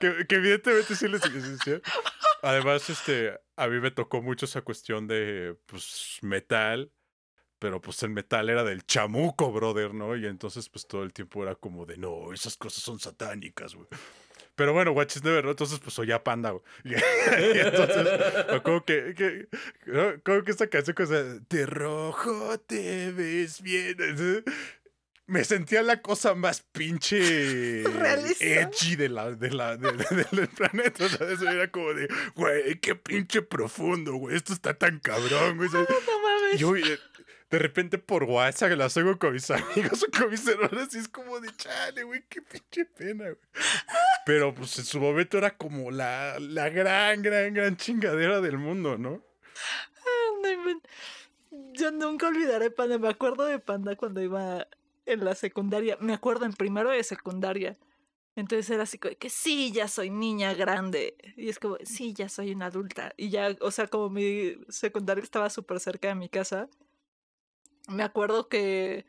Que, que evidentemente sí les entendían. Además, este, a mí me tocó mucho esa cuestión de, pues, metal. Pero pues el metal era del chamuco, brother, ¿no? Y entonces, pues todo el tiempo era como de, no, esas cosas son satánicas, güey. Pero bueno, Watches Never, ¿no? Entonces, pues oía panda, güey. [laughs] Y, entonces, acuerdo que, que, ¿no? como que esta canción, cosa, de rojo te ves bien. Entonces, me sentía la cosa más pinche edgy de la, de la, de- de- del planeta. O sea, eso era como de, güey, qué pinche profundo, güey. Esto está tan cabrón, güey. ¿sabes? [laughs] No mames. Yo de repente por WhatsApp las hago con mis amigos [laughs] o con mis hermanos y es como de chale, güey, qué pinche pena, güey. Pero pues en su momento era como la, la gran, gran, gran chingadera del mundo, ¿no? Inven- Yo nunca olvidaré Panda. Me acuerdo de Panda cuando iba en la secundaria. Me acuerdo en primero de secundaria. Entonces era así como que sí, ya soy niña grande. Y es como, sí, ya soy una adulta. Y ya, o sea, como mi secundaria estaba súper cerca de mi casa, me acuerdo que,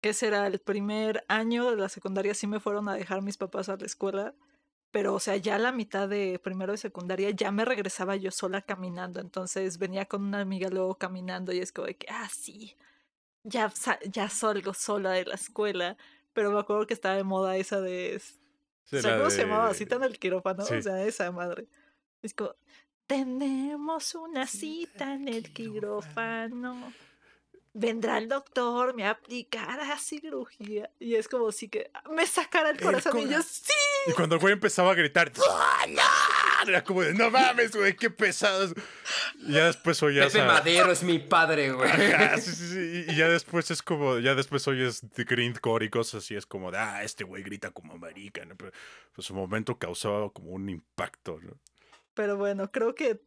que ese era el primer año de la secundaria, sí me fueron a dejar mis papás a la escuela. Pero, o sea, ya a la mitad de primero de secundaria ya me regresaba yo sola caminando. Entonces venía con una amiga luego caminando y es como de que, ah, sí, ya, ya salgo sola de la escuela, pero me acuerdo que estaba de moda esa de... ¿Cómo se llamaba? Cita en el quirófano, o sea, esa madre. Es como, tenemos una cita en el quirófano vendrá el doctor, me aplicará cirugía. Y es como si que me sacara el corazón. y yo, ¡sí! Y cuando el güey empezaba a gritar, Era como de, no mames, güey, qué pesados. Y ya después oías. Pepe Madero es mi padre, güey. [laughs] sí, sí, sí. Y ya después es como, ya después oyes The Grindcore y cosas así. Es como de, ah, este güey grita como marica. ¿no? Pero pues, su momento causaba como un impacto, ¿no? Pero bueno, creo que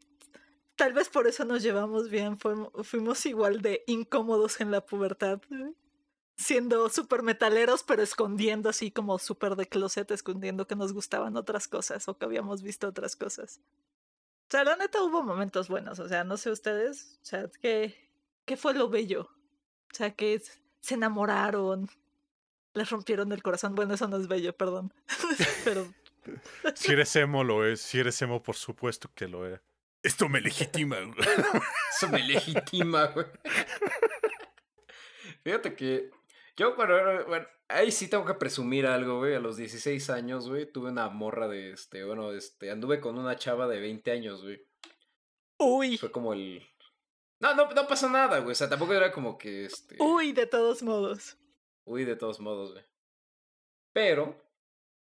Tal vez por eso nos llevamos bien, fuimos, igual de incómodos en la pubertad, siendo súper metaleros, pero escondiendo así como súper de closet, escondiendo que nos gustaban otras cosas o que habíamos visto otras cosas. O sea, la neta hubo momentos buenos, o sea, no sé ustedes, o sea, ¿qué, qué fue lo bello? O sea, que se enamoraron, les rompieron el corazón. Bueno, eso no es bello, perdón. [laughs] pero... [laughs] si eres emo, lo es. Si eres emo, por supuesto que lo era. Esto me legitima, güey. Eso me legitima, güey. [laughs] Fíjate que yo, bueno, bueno, ahí sí tengo que presumir algo, güey. A los 16 años, güey, tuve una morra de este, bueno, este, anduve con una chava de 20 años, güey. Uy. Fue como el. No, no, no pasó nada, güey. O sea, tampoco era como que este. Uy, de todos modos. Uy, de todos modos, güey. Pero,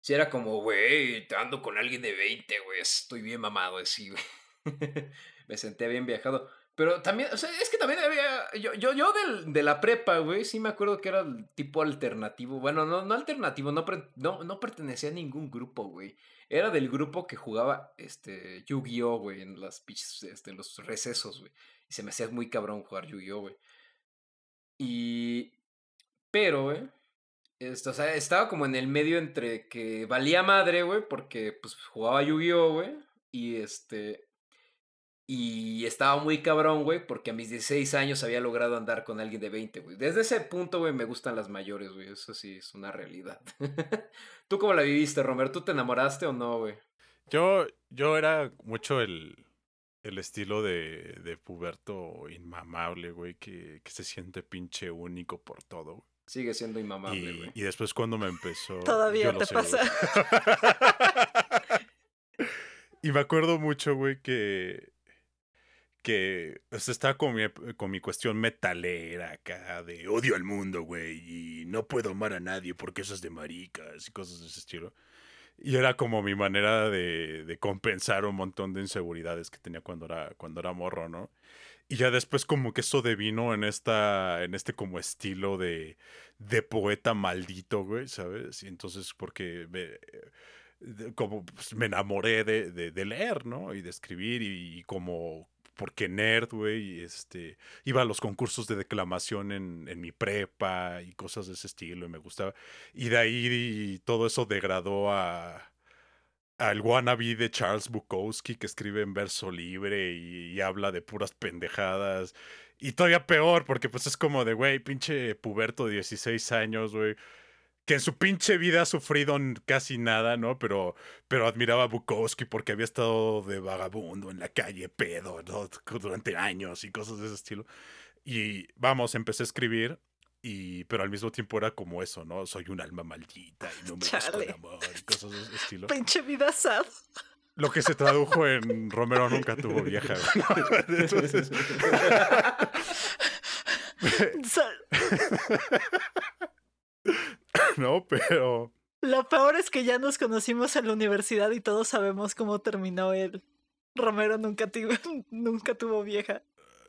si era como, güey, te ando con alguien de 20, güey. Estoy bien mamado así, güey. [laughs] me senté bien viajado. Pero también, o sea, es que también había. Yo, yo, yo del, de la prepa, güey, sí me acuerdo que era el tipo alternativo. Bueno, no, no alternativo, no, no, no pertenecía a ningún grupo, güey. Era del grupo que jugaba este Yu-Gi-Oh, güey, en las este, en los recesos, güey. Y se me hacía muy cabrón jugar Yu-Gi-Oh, güey. Y. Pero, güey. Esto, o sea, estaba como en el medio entre que valía madre, güey, porque pues jugaba Yu-Gi-Oh, güey. Y este. Y estaba muy cabrón, güey, porque a mis 16 años había logrado andar con alguien de 20, güey. Desde ese punto, güey, me gustan las mayores, güey. Eso sí es una realidad. [laughs] ¿Tú cómo la viviste, Romer? ¿Tú te enamoraste o no, güey? Yo, yo era mucho el, el estilo de, de puberto inmamable, güey, que, que se siente pinche único por todo, güey. Sigue siendo inmamable, güey. Y, después cuando me empezó... [laughs] Todavía te pasa. [laughs] y me acuerdo mucho, güey, que que o estaba con mi, con mi cuestión metalera acá de odio al mundo, güey, y no puedo amar a nadie porque eso es de maricas y cosas de ese estilo. Y era como mi manera de, de compensar un montón de inseguridades que tenía cuando era, cuando era morro, ¿no? Y ya después como que eso devino en esta, en este como estilo de, de poeta maldito, güey, ¿sabes? Y entonces porque me, como pues, me enamoré de, de, leer, ¿no? Y de escribir y como porque nerd, güey, este, iba a los concursos de declamación en, en, mi prepa y cosas de ese estilo y me gustaba. Y de ahí todo eso degradó a al wannabe de Charles Bukowski que escribe en verso libre y, y habla de puras pendejadas. Y todavía peor, porque pues es como de, güey, pinche puberto de 16 años, güey que en su pinche vida ha sufrido casi nada, ¿no? Pero, pero admiraba a Bukowski porque había estado de vagabundo en la calle, pedo, durante años y cosas de ese estilo. Y vamos, empecé a escribir, y, pero al mismo tiempo era como eso, ¿no? Soy un alma maldita y no me gusta el amor y cosas de ese estilo. Pinche vida sad. Lo que se tradujo en Romero nunca tuvo vieja. [laughs] Entonces... [laughs] [laughs] Pero... Lo peor es que ya nos conocimos en la universidad y todos sabemos cómo terminó él. Romero nunca, tuvo, [laughs] nunca tuvo vieja.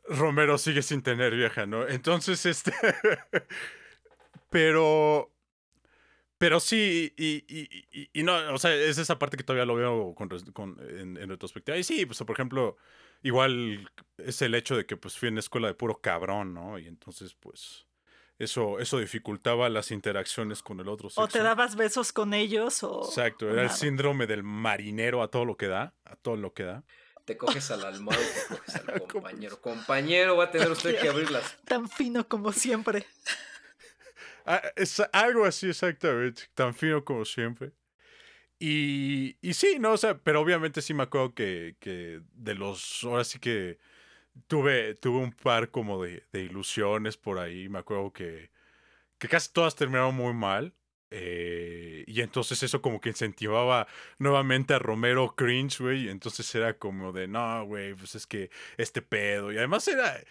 Romero sigue sin tener vieja, ¿no? Entonces, este... [laughs] pero... Pero sí, y, y, y, no, o sea, es esa parte que todavía lo veo con, con, en, en, retrospectiva. Y sí, pues por ejemplo, igual es el hecho de que pues fui en escuela de puro cabrón, ¿no? Y entonces, pues eso, eso dificultaba las interacciones con el otro sexo. O te dabas besos con ellos o... Exacto, era el síndrome del marinero a todo lo que da, a todo lo que da. Te coges al almohado y te coges al [laughs] compañero. compañero, va a tener usted que [laughs] abrirlas. Tan fino como siempre. Ah, es algo así exactamente, tan fino como siempre. Y, y sí, no, o sea, pero obviamente sí me acuerdo que, que de los, ahora sí que tuve, tuve un par como de, de ilusiones por ahí. Me acuerdo que, que casi todas terminaron muy mal. Eh, y entonces eso como que incentivaba nuevamente a Romero cringe, güey. Entonces era como de, no, güey, pues es que este pedo. Y además era... eh,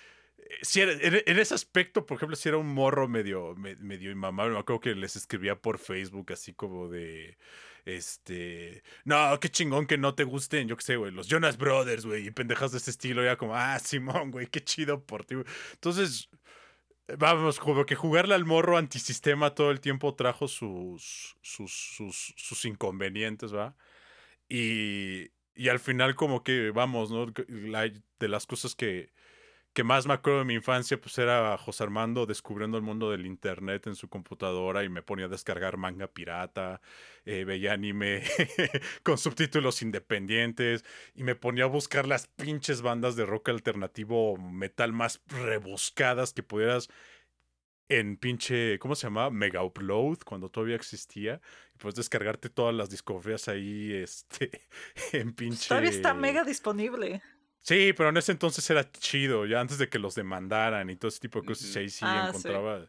Si era en, ese aspecto, por ejemplo, si era un morro medio, me- medio inmamable, me acuerdo que les escribía por Facebook así como de, este, no, qué chingón que no te gusten, yo qué sé, güey, los Jonas Brothers, güey, y pendejas de este estilo, ya como, ah, Simón, güey, qué chido por ti. Entonces, Vamos, como que jugarle al morro antisistema todo el tiempo trajo sus, sus, sus, inconvenientes, ¿va? Y, y al final como que, vamos, ¿no? De las cosas que, que más me acuerdo de mi infancia, pues era José Armando descubriendo el mundo del internet en su computadora y me ponía a descargar manga pirata, eh, veía anime [laughs] con subtítulos independientes y me ponía a buscar las pinches bandas de rock alternativo metal más rebuscadas que pudieras en pinche, ¿cómo se llamaba? Mega Upload, cuando todavía existía. Y puedes descargarte todas las discografías ahí, este, [laughs] en pinche... Todavía está mega disponible. Sí, pero en ese entonces era chido, ya antes de que los demandaran y todo ese tipo de cosas, ahí sí Ah, encontraba.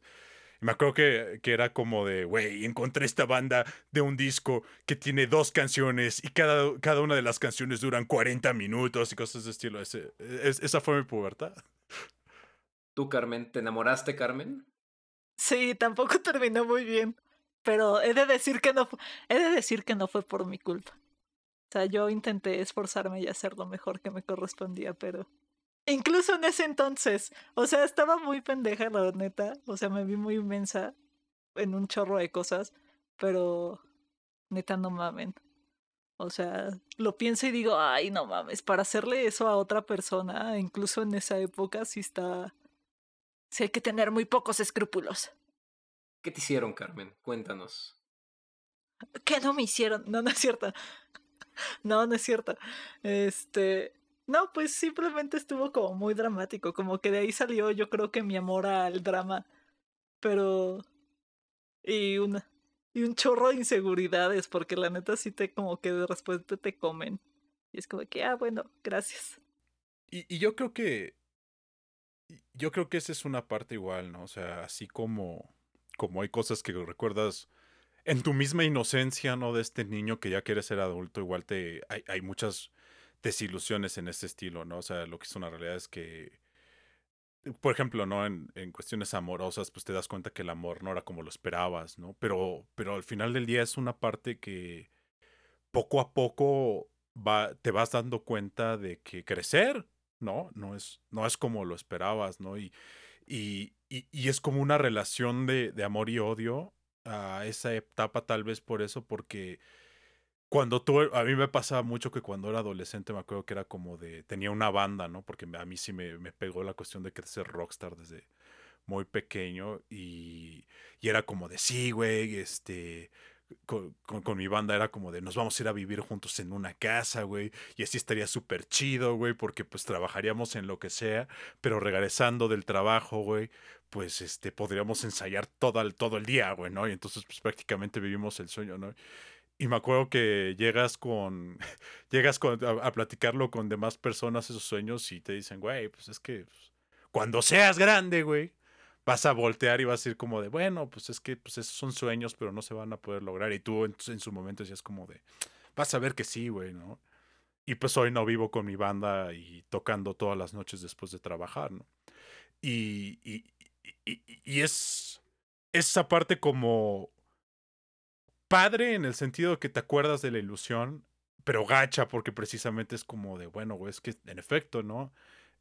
Me acuerdo que, que era como de, güey, encontré esta banda de un disco que tiene dos canciones y cada, cada una de las canciones duran 40 minutos y cosas de estilo. Ese, es- esa fue mi pubertad. ¿Tú, Carmen, te enamoraste, Carmen? Sí, tampoco [laughs] terminó muy bien. Pero he de decir que no he de decir que no fue por mi culpa. O sea, yo intenté esforzarme y hacer lo mejor que me correspondía, pero incluso en ese entonces, o sea, estaba muy pendeja la neta, o sea, me vi muy inmensa en un chorro de cosas, pero neta no mamen. O sea, lo pienso y digo, ay, no mames, para hacerle eso a otra persona, incluso en esa época sí está sí hay que tener muy pocos escrúpulos. ¿Qué te hicieron, Carmen? Cuéntanos. ¿Qué no me hicieron? No, no es cierto. No, no es cierto. Este. No, pues simplemente estuvo como muy dramático. Como que de ahí salió, yo creo que mi amor al drama. Pero. Y una. Y un chorro de inseguridades, porque la neta sí te como que de repente te comen. Y es como que, ah, bueno, gracias. Y, y yo creo que. Yo creo que esa es una parte igual, ¿no? O sea, así como. Como hay cosas que recuerdas en tu misma inocencia, ¿no? De este niño que ya quiere ser adulto, igual te. Hay, hay muchas desilusiones en ese estilo, ¿no? O sea, lo que es una realidad es que. Por ejemplo, ¿no? En, en cuestiones amorosas, pues te das cuenta que el amor no era como lo esperabas, ¿no? Pero, pero al final del día es una parte que poco a poco va, te vas dando cuenta de que crecer, ¿no? No es, no es como lo esperabas, ¿no? Y, y, y, y es como una relación de, de amor y odio a esa etapa, tal vez por eso, porque cuando tú, a mí me pasaba mucho que cuando era adolescente me acuerdo que era como de, tenía una banda, ¿no? Porque a mí sí me, me pegó la cuestión de querer ser rockstar desde muy pequeño y, y era como de, sí, güey, este, con, con, mi banda era como de nos vamos a ir a vivir juntos en una casa, güey, y así estaría súper chido, güey, porque pues trabajaríamos en lo que sea, pero regresando del trabajo, güey, pues este, podríamos ensayar todo el, todo el día, güey, ¿no? Y entonces pues prácticamente vivimos el sueño, ¿no? Y me acuerdo que llegas con, [laughs] llegas con, a, a, platicarlo con demás personas esos sueños y te dicen, güey, pues es que pues, cuando seas grande, güey, vas a voltear y vas a decir como de, bueno, pues es que pues esos son sueños, pero no se van a poder lograr. Y tú en, su momento decías como de, vas a ver que sí, güey, ¿no? Y pues hoy no vivo con mi banda y tocando todas las noches después de trabajar, ¿no? Y, y, y, es esa parte como padre en el sentido que te acuerdas de la ilusión, pero gacha porque precisamente es como de, bueno, güey, es que en efecto, ¿no?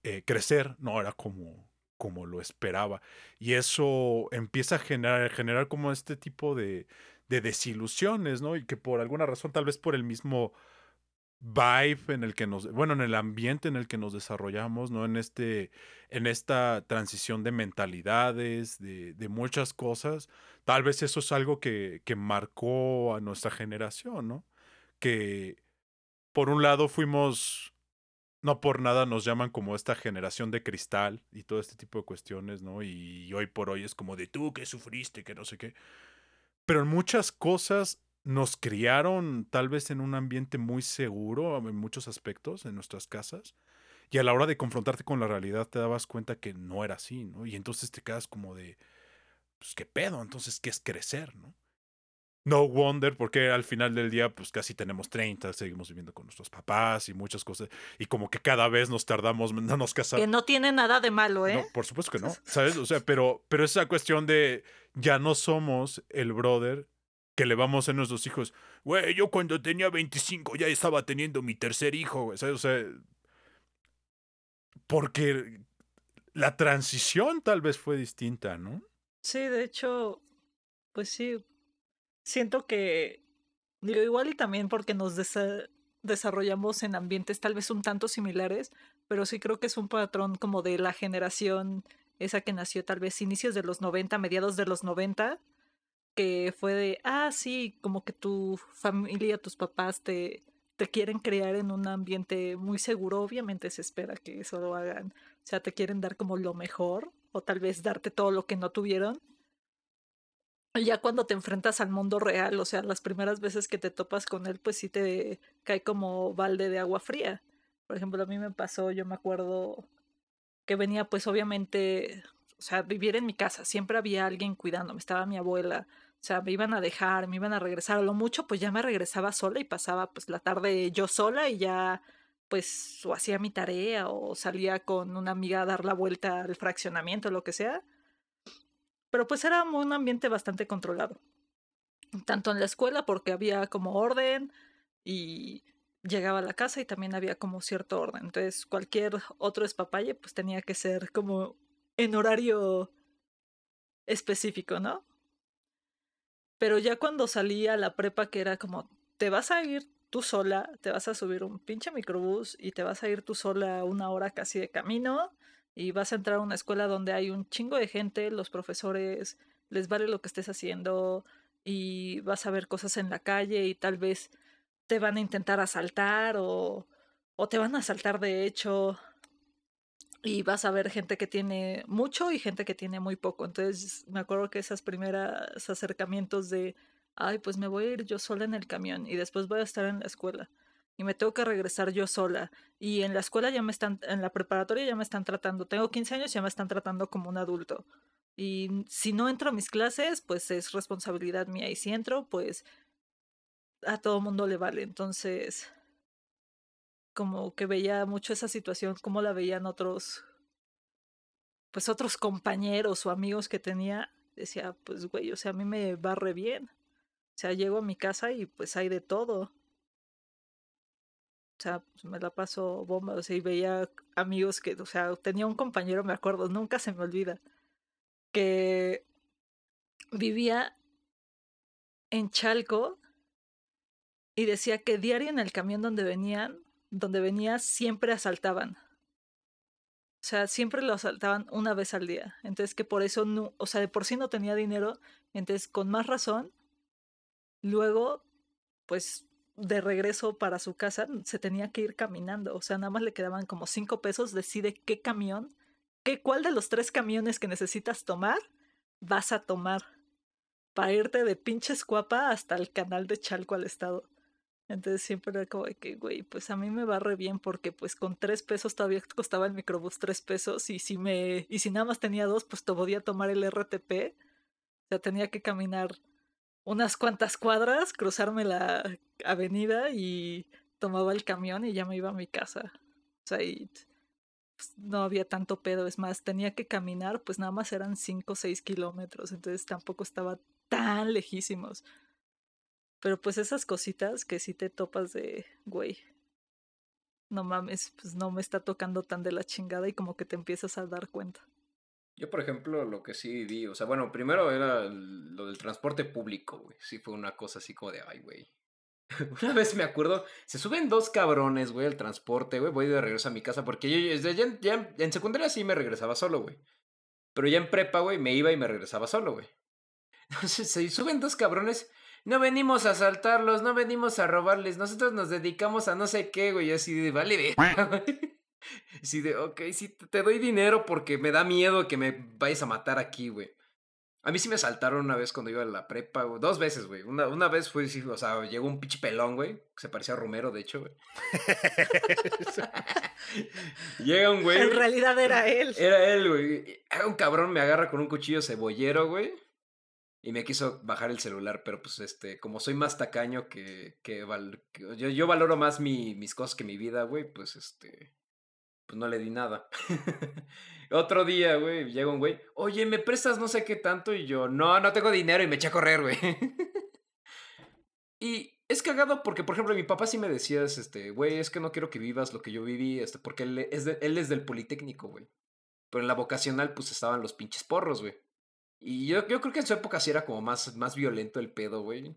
Eh, crecer no era como, como lo esperaba. Y eso empieza a generar, generar como este tipo de, de, desilusiones, ¿no? Y que por alguna razón, tal vez por el mismo vibe en el que nos, bueno, en el ambiente en el que nos desarrollamos, ¿no? En este, en esta transición de mentalidades, de, muchas cosas, tal vez eso es algo que, que marcó a nuestra generación, ¿no? Que por un lado fuimos no por nada nos llaman como esta generación de cristal y todo este tipo de cuestiones, ¿no? Y hoy por hoy es como de tú que sufriste, que no sé qué. Pero en muchas cosas nos criaron tal vez en un ambiente muy seguro en muchos aspectos en nuestras casas Y a la hora de confrontarte con la realidad te dabas cuenta que no era así, ¿no? Y entonces te quedas como de, pues qué pedo, entonces, ¿qué es crecer, ¿no? No wonder, porque al final del día, pues casi tenemos 30, seguimos viviendo con nuestros papás y muchas cosas. Y como que cada vez nos tardamos, no nos casamos. Que no tiene nada de malo, ¿eh? No, por supuesto que no, [laughs] ¿sabes? O sea, pero, pero esa cuestión de ya no somos el brother que le vamos a nuestros hijos. Güey, yo cuando tenía 25 ya estaba teniendo mi tercer hijo, güey, ¿sabes? O sea, porque la transición tal vez fue distinta, ¿no? Sí, de hecho, pues sí, siento que, digo, igual y también porque nos desarrollamos en ambientes tal vez un tanto similares, pero sí creo que es un patrón como de la generación esa que nació tal vez inicios de los 90, mediados de los 90, que fue de, ah, sí, como que tu familia, tus papás te, te quieren crear en un ambiente muy seguro, obviamente se espera que eso lo hagan, o sea, te quieren dar como lo mejor, o tal vez darte todo lo que no tuvieron, ya cuando te enfrentas al mundo real, o sea, las primeras veces que te topas con él, pues sí te cae como balde de agua fría. Por ejemplo, a mí me pasó, yo me acuerdo que venía pues obviamente, o sea, vivir en mi casa, siempre había alguien cuidándome, estaba mi abuela, o sea, me iban a dejar, me iban a regresar, a lo mucho pues ya me regresaba sola y pasaba pues la tarde yo sola y ya pues o hacía mi tarea o salía con una amiga a dar la vuelta al fraccionamiento, lo que sea pero pues era un ambiente bastante controlado. Tanto en la escuela porque había como orden y llegaba a la casa y también había como cierto orden. Entonces cualquier otro espapalle pues tenía que ser como en horario específico, ¿no? Pero ya cuando salí a la prepa que era como, te vas a ir tú sola, te vas a subir un pinche microbús y te vas a ir tú sola una hora casi de camino y vas a entrar a una escuela donde hay un chingo de gente, los profesores les vale lo que estés haciendo y vas a ver cosas en la calle y tal vez te van a intentar asaltar o, o te van a asaltar de hecho y vas a ver gente que tiene mucho y gente que tiene muy poco. Entonces me acuerdo que esas primeras acercamientos de, ay, pues me voy a ir yo sola en el camión y después voy a estar en la escuela y me tengo que regresar yo sola. Y en la escuela ya me están, en la preparatoria ya me están tratando, tengo 15 años, ya me están tratando como un adulto. Y si no entro a mis clases, pues es responsabilidad mía. Y si entro, pues a todo mundo le vale. Entonces, como que veía mucho esa situación, como la veían otros, pues otros compañeros o amigos que tenía. Decía, pues güey, o sea, a mí me va re bien. O sea, llego a mi casa y pues hay de todo o sea, pues, me la paso bomba, o sea, y veía amigos que, o sea, tenía un compañero, me acuerdo, nunca se me olvida, que vivía en Chalco y decía que diario en el camión donde venían, donde venía, siempre asaltaban. O sea, siempre lo asaltaban una vez al día. Entonces que por eso, no, o sea, de por sí no tenía dinero. Entonces, con más razón, luego, pues de regreso para su casa se tenía que ir caminando. O sea, nada más le quedaban como cinco pesos. Decide qué camión, qué, cuál de los tres camiones que necesitas tomar vas a tomar para irte de pinche escuapa hasta el canal de Chalco al estado. Entonces siempre era como que, güey, pues a mí me va re bien porque pues con tres pesos todavía costaba el microbús tres pesos y si me, y si nada más tenía dos, pues te podía tomar el RTP. O sea, tenía que caminar unas cuantas cuadras, cruzarme la avenida y tomaba el camión y ya me iba a mi casa. O sea, y pues, no había tanto pedo. Es más, tenía que caminar, pues nada más eran 5 o 6 kilómetros, entonces tampoco estaba tan lejísimos. Pero pues esas cositas que si te topas de, güey, no mames, pues no me está tocando tan de la chingada y como que te empiezas a dar cuenta. Yo, por ejemplo, lo que sí vi, o sea, bueno, primero era lo del transporte público, güey. Sí fue una cosa así como de, ay, güey. [laughs] Una vez me acuerdo, se suben dos cabrones, güey, al transporte, güey. Voy de regreso a mi casa porque yo ya, ya, en secundaria sí me regresaba solo, güey. Pero ya en prepa, güey, me iba y me regresaba solo, güey. [laughs] Entonces se suben dos cabrones. No venimos a asaltarlos, no venimos a robarles. Nosotros nos dedicamos a no sé qué, güey. Así de, vale, [laughs] güey. Sí, de, ok, sí, te doy dinero porque me da miedo que me vayas a matar aquí, güey. A mí sí me saltaron una vez cuando iba a la prepa, güey. Dos veces, güey. Una, una vez fue, sí, o sea, llegó un pinche pelón, güey. Que se parecía a Romero, de hecho, güey. [laughs] Llega un güey. En realidad era [laughs] él. Era él, güey. Ah, Un cabrón me agarra con un cuchillo cebollero, güey. Y me quiso bajar el celular, pero pues este, como soy más tacaño que, que, val- que- yo, yo valoro más mi, mis cosas que mi vida, güey, pues este, pues no le di nada. [laughs] Otro día, güey, llega un güey, oye, ¿me prestas no sé qué tanto? Y yo, no, no tengo dinero y me eché a correr, güey. [laughs] y es cagado porque, por ejemplo, mi papá sí me decía, es, este, güey, es que no quiero que vivas lo que yo viví, este, porque él es, él es del Politécnico, güey. Pero en la vocacional, pues estaban los pinches porros, güey. Y yo, yo creo que en su época sí era como más, más violento el pedo, güey.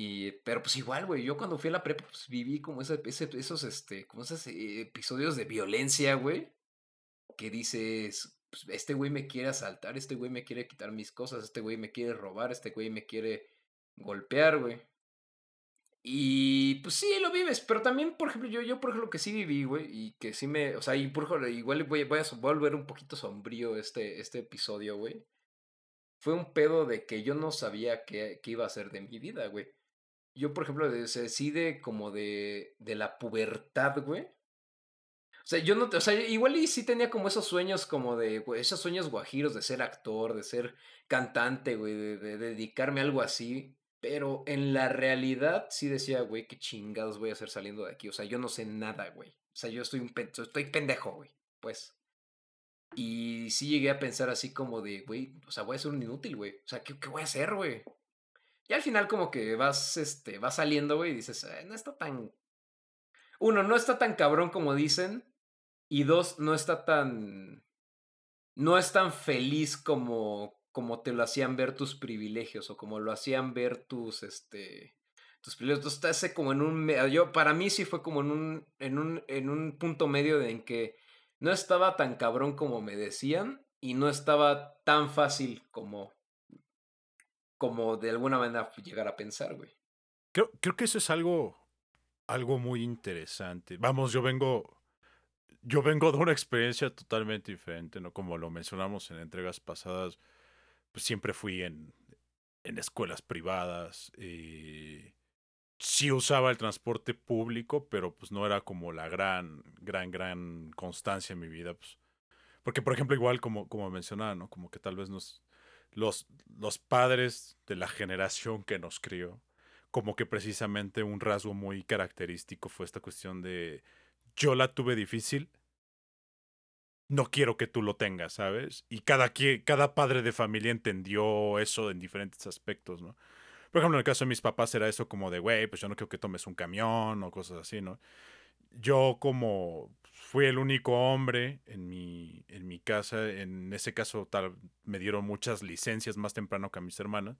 Y, pero pues igual, güey, yo cuando fui a la prepa, pues viví como esos, este, eh, episodios de violencia, güey. Que dices, pues, este güey me quiere asaltar, este güey me quiere quitar mis cosas, este güey me quiere robar, este güey me quiere golpear, güey. Y pues sí, lo vives, pero también, por ejemplo, yo, yo por ejemplo, que sí viví, güey, y que sí me, o sea, y por ejemplo, igual voy, a volver un poquito sombrío este, este episodio, güey. Fue un pedo de que yo no sabía qué, qué iba a hacer de mi vida, güey. Yo, por ejemplo, se decide como de, de la pubertad, güey. O sea, yo no, o sea, igual y sí tenía como esos sueños como de, güey, esos sueños guajiros de ser actor, de ser cantante, güey, de, de dedicarme a algo así. Pero en la realidad sí decía, güey, qué chingados voy a hacer saliendo de aquí. O sea, yo no sé nada, güey. O sea, yo estoy, un pen- estoy pendejo, güey. Pues. Y sí llegué a pensar así como de, güey, o sea, voy a ser un inútil, güey. O sea, ¿qué, qué voy a hacer, güey? Y al final como que vas, este, vas saliendo, güey, y dices, "Eh, no está tan... Uno, no está tan cabrón como dicen. Y dos, no está tan... No es tan feliz como, como te lo hacían ver tus privilegios o como lo hacían ver tus, este... Tus privilegios. Entonces, como en un... Yo, para mí sí fue como en un, en un, en un punto medio de en que no estaba tan cabrón como me decían y no estaba tan fácil como, como de alguna manera llegar a pensar, güey. Creo, creo que eso es algo, algo muy interesante. Vamos, yo vengo, yo vengo de una experiencia totalmente diferente, ¿no? Como lo mencionamos en entregas pasadas, pues siempre fui en, en escuelas privadas. eh, sí usaba el transporte público, pero pues no era como la gran, gran, gran constancia en mi vida. Pues. Porque, por ejemplo, igual como, como mencionaba, ¿no? Como que tal vez nos, los, los padres de la generación que nos crió, como que precisamente un rasgo muy característico fue esta cuestión de yo la tuve difícil, no quiero que tú lo tengas, ¿sabes? Y cada, cada padre de familia entendió eso en diferentes aspectos, ¿no? Por ejemplo, en el caso de mis papás era eso como de, güey, pues yo no quiero que tomes un camión o cosas así, ¿no? Yo como fui el único hombre en mi, en mi casa, en ese caso tal, me dieron muchas licencias más temprano que a mis hermanas.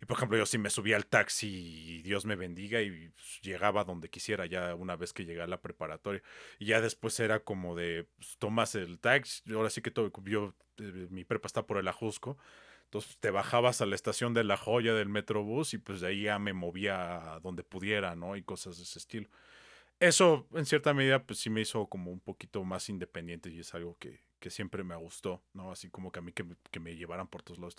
Y por ejemplo, yo sí me subía al taxi Dios me bendiga y pues, llegaba donde quisiera ya una vez que llegué a la preparatoria. Y ya después era como de, pues, tomas el taxi, ahora sí que todo, yo, eh, mi prepa está por el Ajusco. Entonces te bajabas a la estación de La Joya del Metrobús y pues de ahí ya me movía a donde pudiera, ¿no? Y cosas de ese estilo. Eso en cierta medida pues sí me hizo como un poquito más independiente y es algo que, que siempre me gustó, ¿no? Así como que a mí que, que me llevaran por todos lados.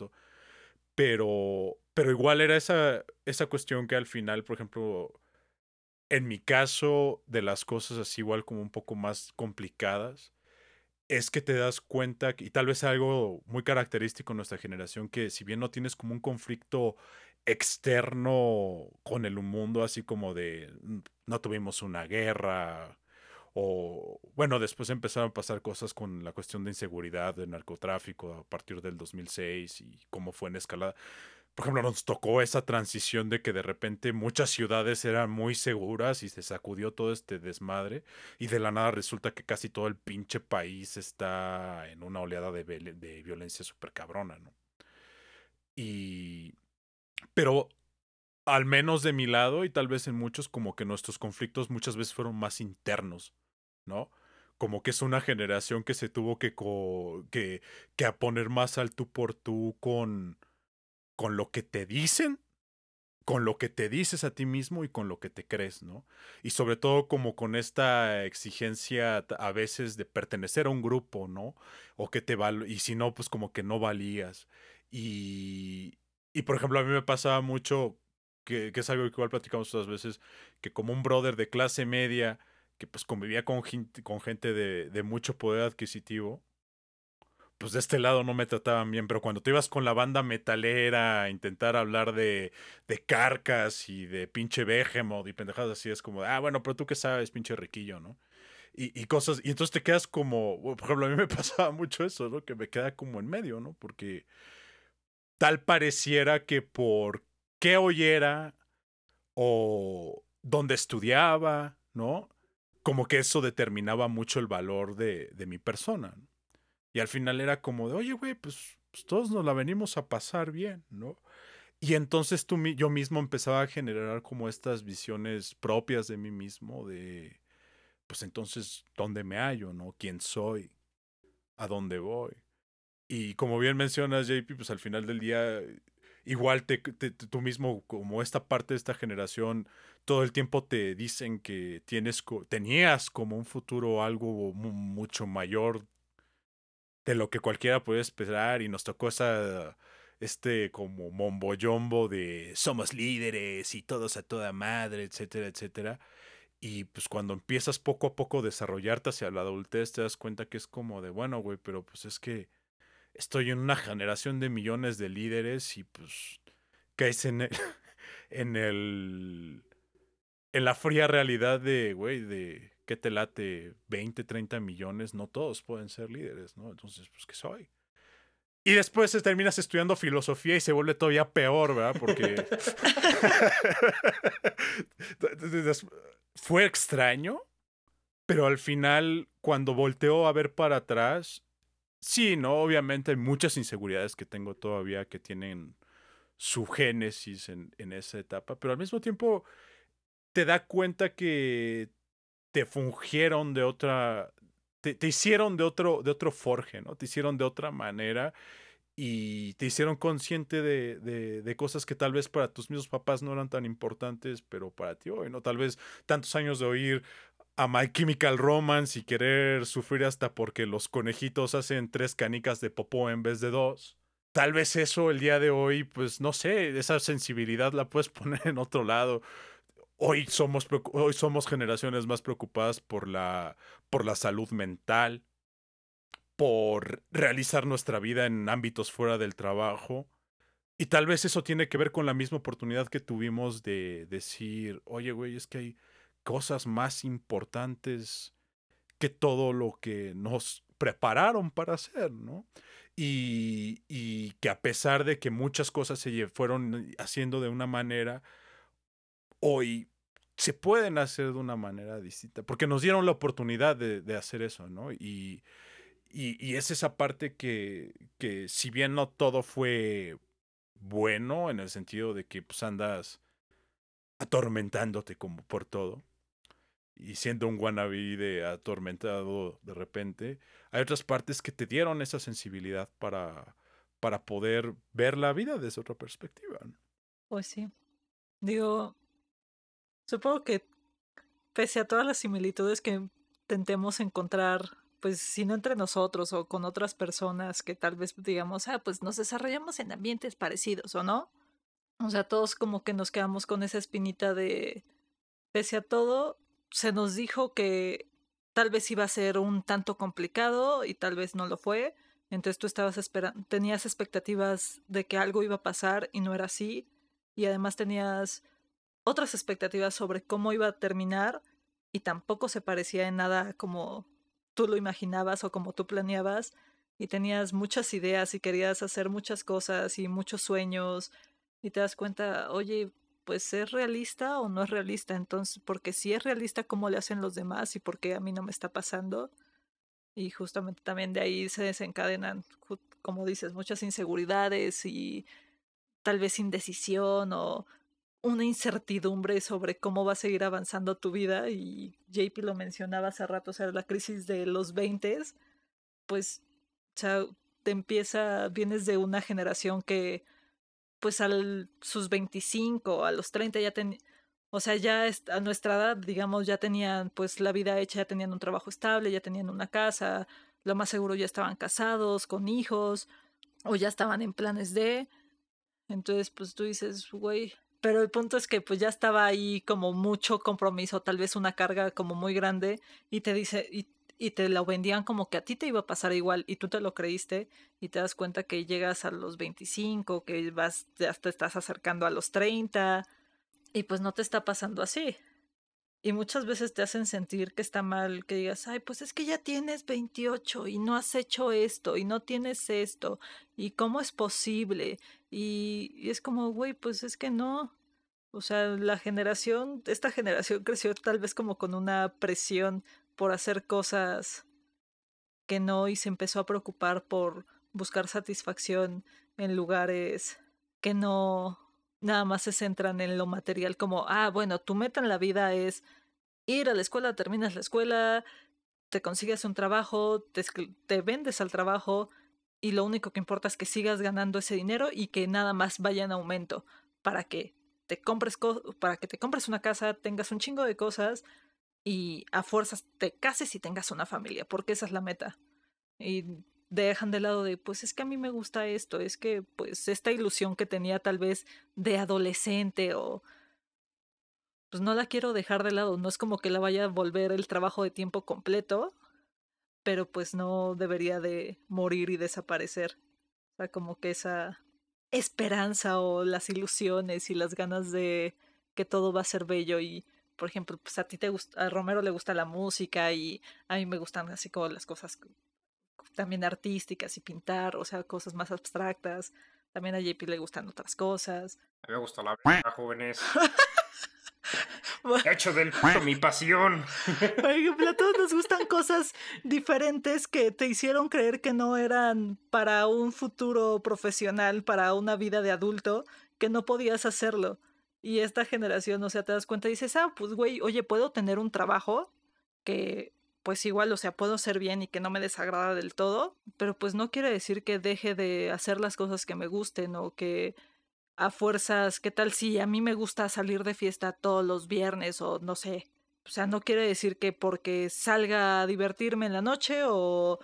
Pero, pero igual era esa, esa cuestión que al final, por ejemplo, en mi caso, de las cosas así igual como un poco más complicadas, es que te das cuenta, y tal vez algo muy característico en nuestra generación, que si bien no tienes como un conflicto externo con el mundo, así como de "Mm, no tuvimos una guerra, o bueno, después empezaron a pasar cosas con la cuestión de inseguridad, de narcotráfico a partir del 2006 y cómo fue en escalada. Por ejemplo, nos tocó esa transición de que de repente muchas ciudades eran muy seguras y se sacudió todo este desmadre y de la nada resulta que casi todo el pinche país está en una oleada de, de violencia súper cabrona, ¿no? Y... Pero al menos de mi lado y tal vez en muchos como que nuestros conflictos muchas veces fueron más internos, ¿no? Como que es una generación que se tuvo que, que, que a poner más al tú por tú con, con lo que te dicen, con lo que te dices a ti mismo y con lo que te crees, ¿no? Y sobre todo como con esta exigencia a veces de pertenecer a un grupo, ¿no? O que te val y si no, pues como que no valías. Y, y por ejemplo, a mí me pasaba mucho, que, que es algo que igual platicamos otras veces, que como un brother de clase media, que pues convivía con, con gente de, de mucho poder adquisitivo, pues de este lado no me trataban bien, pero cuando te ibas con la banda metalera a intentar hablar de, de carcas y de pinche Behemoth y pendejadas así, es como, ah, bueno, pero tú qué sabes, pinche riquillo, ¿no? Y, y, cosas, y entonces te quedas como, por ejemplo, a mí me [laughs] pasaba mucho eso, ¿no? Que me queda como en medio, ¿no? Porque tal pareciera que por qué oyera o dónde estudiaba, ¿no? Como que eso determinaba mucho el valor de, de mi persona. Y al final era como de, oye, güey, pues, pues, todos nos la venimos a pasar bien, ¿no? Y entonces tú, yo mismo empezaba a generar como estas visiones propias de mí mismo, de, pues entonces, ¿dónde me hallo, no? ¿Quién soy? ¿A dónde voy? Y como bien mencionas, JP, pues al final del día, igual te, tú mismo, como esta parte de esta generación, todo el tiempo te dicen que tienes, tenías como un futuro algo mucho mayor de lo que cualquiera puede esperar y nos tocó esa este como momboyombo de somos líderes y todos a toda madre, etcétera, etcétera. Y pues cuando empiezas poco a poco desarrollarte hacia la adultez, te das cuenta que es como de, bueno, güey, pero pues es que estoy en una generación de millones de líderes y pues caes en el, [laughs] en el, en la fría realidad de, güey, de ¿qué te late? 20, 30 millones, no todos pueden ser líderes, ¿no? Entonces, pues, ¿qué soy? Y después terminas estudiando filosofía y se vuelve todavía peor, ¿verdad? Porque [laughs] fue extraño, pero al final, cuando volteó a ver para atrás, sí, ¿no? Obviamente hay muchas inseguridades que tengo todavía que tienen su génesis en, en esa etapa, pero al mismo tiempo te da cuenta que te fungieron de otra, te, hicieron de otro, de otro forje, ¿no? Te hicieron de otra manera y te hicieron consciente de, de, de, cosas que tal vez para tus mismos papás no eran tan importantes, pero para ti hoy, ¿no? Tal vez tantos años de oír a My Chemical Romance y querer sufrir hasta porque los conejitos hacen tres canicas de popó en vez de dos. Tal vez eso el día de hoy, pues no sé, esa sensibilidad la puedes [laughs] poner en otro lado hoy somos, hoy somos generaciones más preocupadas por la, por la salud mental, por realizar nuestra vida en ámbitos fuera del trabajo. Y tal vez eso tiene que ver con la misma oportunidad que tuvimos de decir, oye, güey, es que hay cosas más importantes que todo lo que nos prepararon para hacer, ¿no? Y, y que a pesar de que muchas cosas se fueron haciendo de una manera, hoy se pueden hacer de una manera distinta, porque nos dieron la oportunidad de, hacer eso, ¿no? Y, y, es esa parte que, que, si bien no todo fue bueno, en el sentido de que pues andas atormentándote como por todo, y siendo un wannabe atormentado de repente, hay otras partes que te dieron esa sensibilidad para, para poder ver la vida desde otra perspectiva. Pues sí. Digo, Supongo que pese a todas las similitudes que intentemos encontrar, pues si no entre nosotros o con otras personas que tal vez digamos, ah, pues nos desarrollamos en ambientes parecidos o no. O sea, todos como que nos quedamos con esa espinita de, pese a todo, se nos dijo que tal vez iba a ser un tanto complicado y tal vez no lo fue. Entonces tú estabas esperando, tenías expectativas de que algo iba a pasar y no era así. Y además tenías otras expectativas sobre cómo iba a terminar y tampoco se parecía en nada como tú lo imaginabas o como tú planeabas y tenías muchas ideas y querías hacer muchas cosas y muchos sueños y te das cuenta, oye, pues es realista o no es realista, entonces, porque si es realista, ¿cómo le hacen los demás y por qué a mí no me está pasando? Y justamente también de ahí se desencadenan, como dices, muchas inseguridades y tal vez indecisión o una incertidumbre sobre cómo va a seguir avanzando tu vida y JP lo mencionaba hace rato, o sea, la crisis de los 20, pues, o sea, te empieza, vienes de una generación que, pues, a sus 25, a los 30 ya tenían, o sea, ya a nuestra edad, digamos, ya tenían, pues, la vida hecha, ya tenían un trabajo estable, ya tenían una casa, lo más seguro ya estaban casados, con hijos, o ya estaban en planes de. Entonces, pues tú dices, güey. Pero el punto es que pues ya estaba ahí como mucho compromiso, tal vez una carga como muy grande, y te dice, y te lo vendían como que a ti te iba a pasar igual, y tú te lo creíste, y te das cuenta que llegas a los 25, que vas, ya te estás acercando a los 30, y pues no te está pasando así. Y muchas veces te hacen sentir que está mal, que digas, ay, pues es que ya tienes 28 y no has hecho esto y no tienes esto y cómo es posible. Y, y es como, güey, pues es que no. O sea, la generación, esta generación [laughs] creció tal vez como con una presión por hacer cosas que no y se empezó a preocupar por buscar satisfacción en lugares que no nada más se centran en lo material como, ah, bueno, tu meta en la vida es ir a la escuela, terminas la escuela, te consigues un trabajo, te, vendes al trabajo y lo único que importa es que sigas ganando ese dinero y que nada más vaya en aumento para que te compres para que te compres una casa, tengas un chingo de cosas y a fuerzas te cases y tengas una familia, porque esa es la meta. Y dejan de lado de, pues es que a mí me gusta esto, es que pues esta ilusión que tenía tal vez de adolescente o pues no la quiero dejar de lado, no es como que la vaya a volver el trabajo de tiempo completo, pero pues no debería de morir y desaparecer. O sea, como que esa esperanza o las ilusiones y las ganas de que todo va a ser bello y por ejemplo, pues a ti te gusta, a Romero le gusta la música y a mí me gustan así como las cosas también artísticas y pintar, o sea, cosas más abstractas. También a JP le gustan otras cosas. A mí me gusta la jóvenes. [laughs] Hecho del mi pasión. [laughs] Por ejemplo, a todos nos gustan cosas diferentes que te hicieron creer que no eran para un futuro profesional, para una vida de adulto, que no podías hacerlo. Y esta generación, o sea, te das cuenta y dices, ah, pues güey, oye, puedo tener un trabajo que pues igual, o sea, puedo ser bien y que no me desagrada del todo, pero pues no quiere decir que deje de hacer las cosas que me gusten o que a fuerzas, ¿qué tal si a mí me gusta salir de fiesta todos los viernes o no sé? O sea, no quiere decir que porque salga a divertirme en la noche o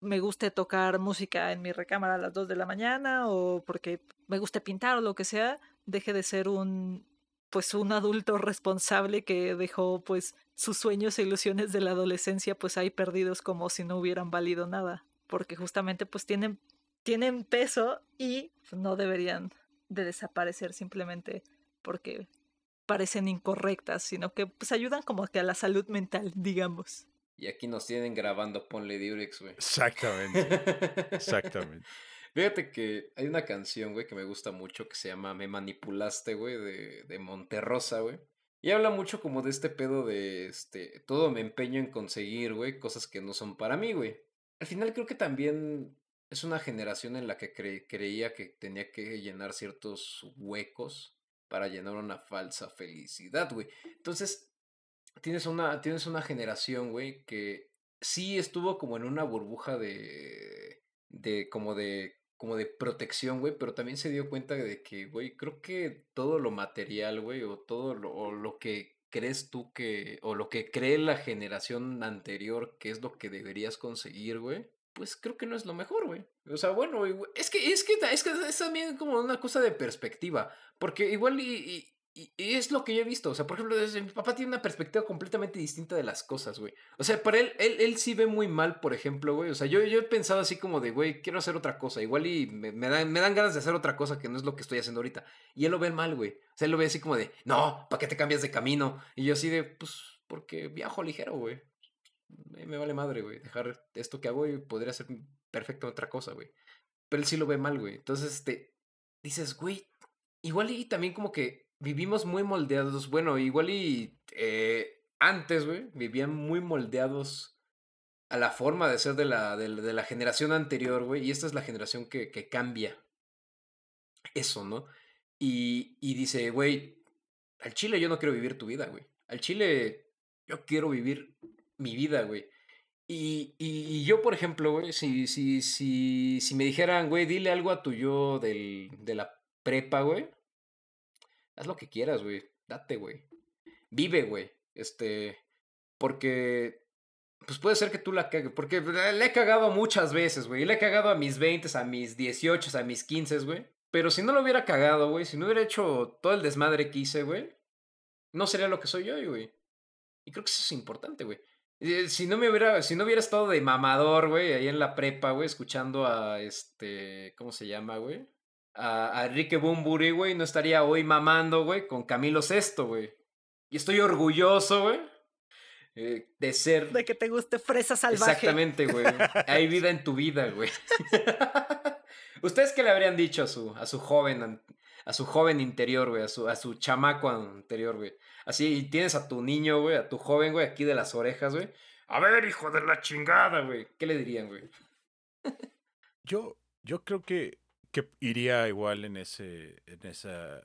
me guste tocar música en mi recámara a las 2 de la mañana o porque me guste pintar o lo que sea, deje de ser un pues un adulto responsable que dejó pues sus sueños e ilusiones de la adolescencia pues ahí perdidos como si no hubieran valido nada, porque justamente pues tienen tienen peso y no deberían de desaparecer simplemente porque parecen incorrectas, sino que pues ayudan como que a la salud mental, digamos. Y aquí nos tienen grabando Ponle Durex, güey. Exactamente. [laughs] Exactamente. Fíjate que hay una canción, güey, que me gusta mucho que se llama Me Manipulaste, güey, de, de Monterrosa, güey. Y habla mucho como de este pedo de, este, todo me empeño en conseguir, güey, cosas que no son para mí, güey. Al final creo que también es una generación en la que creía que tenía que llenar ciertos huecos para llenar una falsa felicidad, güey. Entonces, tienes una, tienes una generación, güey, que sí estuvo como en una burbuja de, de, como de, como de protección, güey, pero también se dio cuenta de que, güey, creo que todo lo material, güey, o todo lo, lo que crees tú que, o lo que cree la generación anterior que es lo que deberías conseguir, güey, pues creo que no es lo mejor, güey. O sea, bueno, es que, es que, es que es también como una cosa de perspectiva. Porque igual y, es lo que yo he visto. O sea, por ejemplo, mi papá tiene una perspectiva completamente distinta de las cosas, güey. O sea, para él, él, él sí ve muy mal, por ejemplo, güey. O sea, yo, yo he pensado así como de, güey, quiero hacer otra cosa. Igual y me, dan, me dan ganas de hacer otra cosa que no es lo que estoy haciendo ahorita. Y él lo ve mal, güey. O sea, él lo ve así como de, no, ¿para qué te cambias de camino? Y yo así de, pues, porque viajo ligero, güey me vale madre, güey, dejar esto que hago y podría ser perfecto otra cosa, güey. Pero él sí lo ve mal, güey. Entonces, este, dices, güey, igual y también como que vivimos muy moldeados, bueno, igual y eh, antes, güey, vivían muy moldeados a la forma de ser de la, de, la generación anterior, güey, y esta es la generación que, que cambia eso, ¿no? Y, y dice, güey, al Chile yo no quiero vivir tu vida, güey. Al Chile yo quiero vivir mi vida, güey. Y, y, yo, por ejemplo, güey, si, si, si, si me dijeran, güey, dile algo a tu yo del, de la prepa, güey, haz lo que quieras, güey, date, güey. Vive, güey. Este, porque pues puede ser que tú la cagues. Porque le he cagado muchas veces, güey. Le he cagado a mis 20, a mis 18, a mis 15, güey. Pero si no lo hubiera cagado, güey, si no hubiera hecho todo el desmadre que hice, güey, no sería lo que soy hoy, güey. Y creo que eso es importante, güey. Eh, Si no me hubiera, si no hubiera estado de mamador, güey, ahí en la prepa, güey, escuchando a este, ¿cómo se llama, güey? A, a Enrique Bumburi, güey, no estaría hoy mamando, güey, con Camilo Sesto, güey. Y estoy orgulloso, güey, eh, de ser... De que te guste fresa salvaje. Exactamente, güey. [laughs] Hay vida en tu vida, güey. [laughs] ¿Ustedes qué le habrían dicho a su, a su joven, a su joven interior, güey? A su, a su chamaco anterior, güey. Así, y tienes a tu niño, güey, a tu joven, güey, aquí de las orejas, güey. A ver, hijo de la chingada, güey. güey. ¿Qué le dirían, güey? Yo, yo creo que, que iría igual en ese, en esa,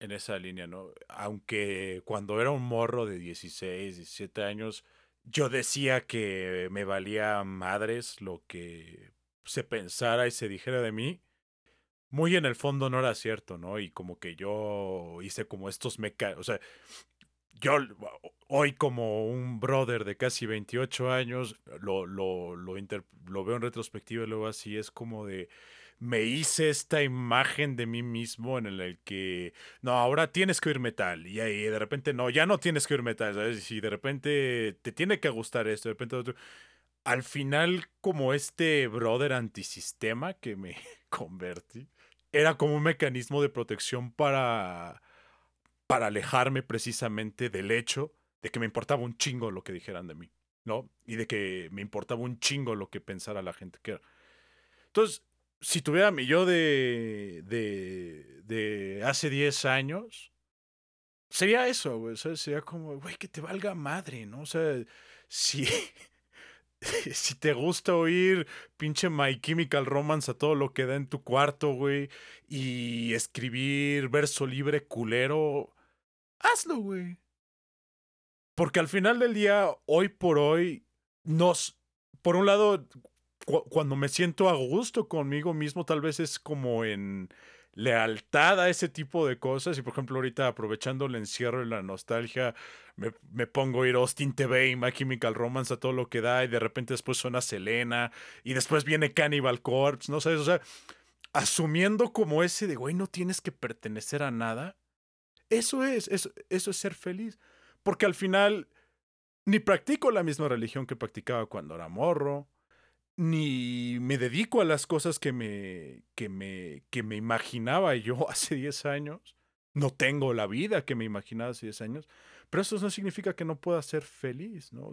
en esa línea, ¿no? Aunque cuando era un morro de 16, 17 años, yo decía que me valía madres lo que se pensara y se dijera de mí. Muy en el fondo no era cierto, ¿no? Y como que yo hice como estos meca... O sea, yo hoy como un brother de casi 28 años, lo, lo, lo, inter- lo veo en retrospectiva y luego así es como de, me hice esta imagen de mí mismo en el que, no, ahora tienes que oír metal y ahí de repente, no, ya no tienes que oír metal, ¿sabes? Y de repente te tiene que gustar esto, de repente. Al final, como este brother antisistema que me [laughs] convertí, era como un mecanismo de protección para para alejarme precisamente del hecho de que me importaba un chingo lo que dijeran de mí, ¿no? Y de que me importaba un chingo lo que pensara la gente que era. Entonces, si tuviera mi yo de, de, de hace 10 años, sería eso, güey. sería como, güey, que te valga madre, ¿no? O sea, [laughs] si, si te gusta oír pinche My Chemical Romance a todo lo que da en tu cuarto, güey, y escribir verso libre culero, hazlo, güey. Porque al final del día, hoy por hoy, nos, por un lado, cu- cuando me siento a gusto conmigo mismo, tal vez es como en lealtad a ese tipo de cosas. Y por ejemplo, ahorita aprovechando el encierro y la nostalgia, me, me pongo a ir Austin TV y My Chemical Romance a todo lo que da. Y de repente después suena Selena. Y después viene Cannibal Corpse, ¿no sabes? O sea, asumiendo como ese de, güey, no tienes que pertenecer a nada. Eso es, eso, eso es ser feliz. Porque al final ni practico la misma religión que practicaba cuando era morro, ni me dedico a las cosas que me, que me, que me imaginaba yo [laughs] hace 10 años. No tengo la vida que me imaginaba hace 10 años, pero eso no significa que no pueda ser feliz, ¿no?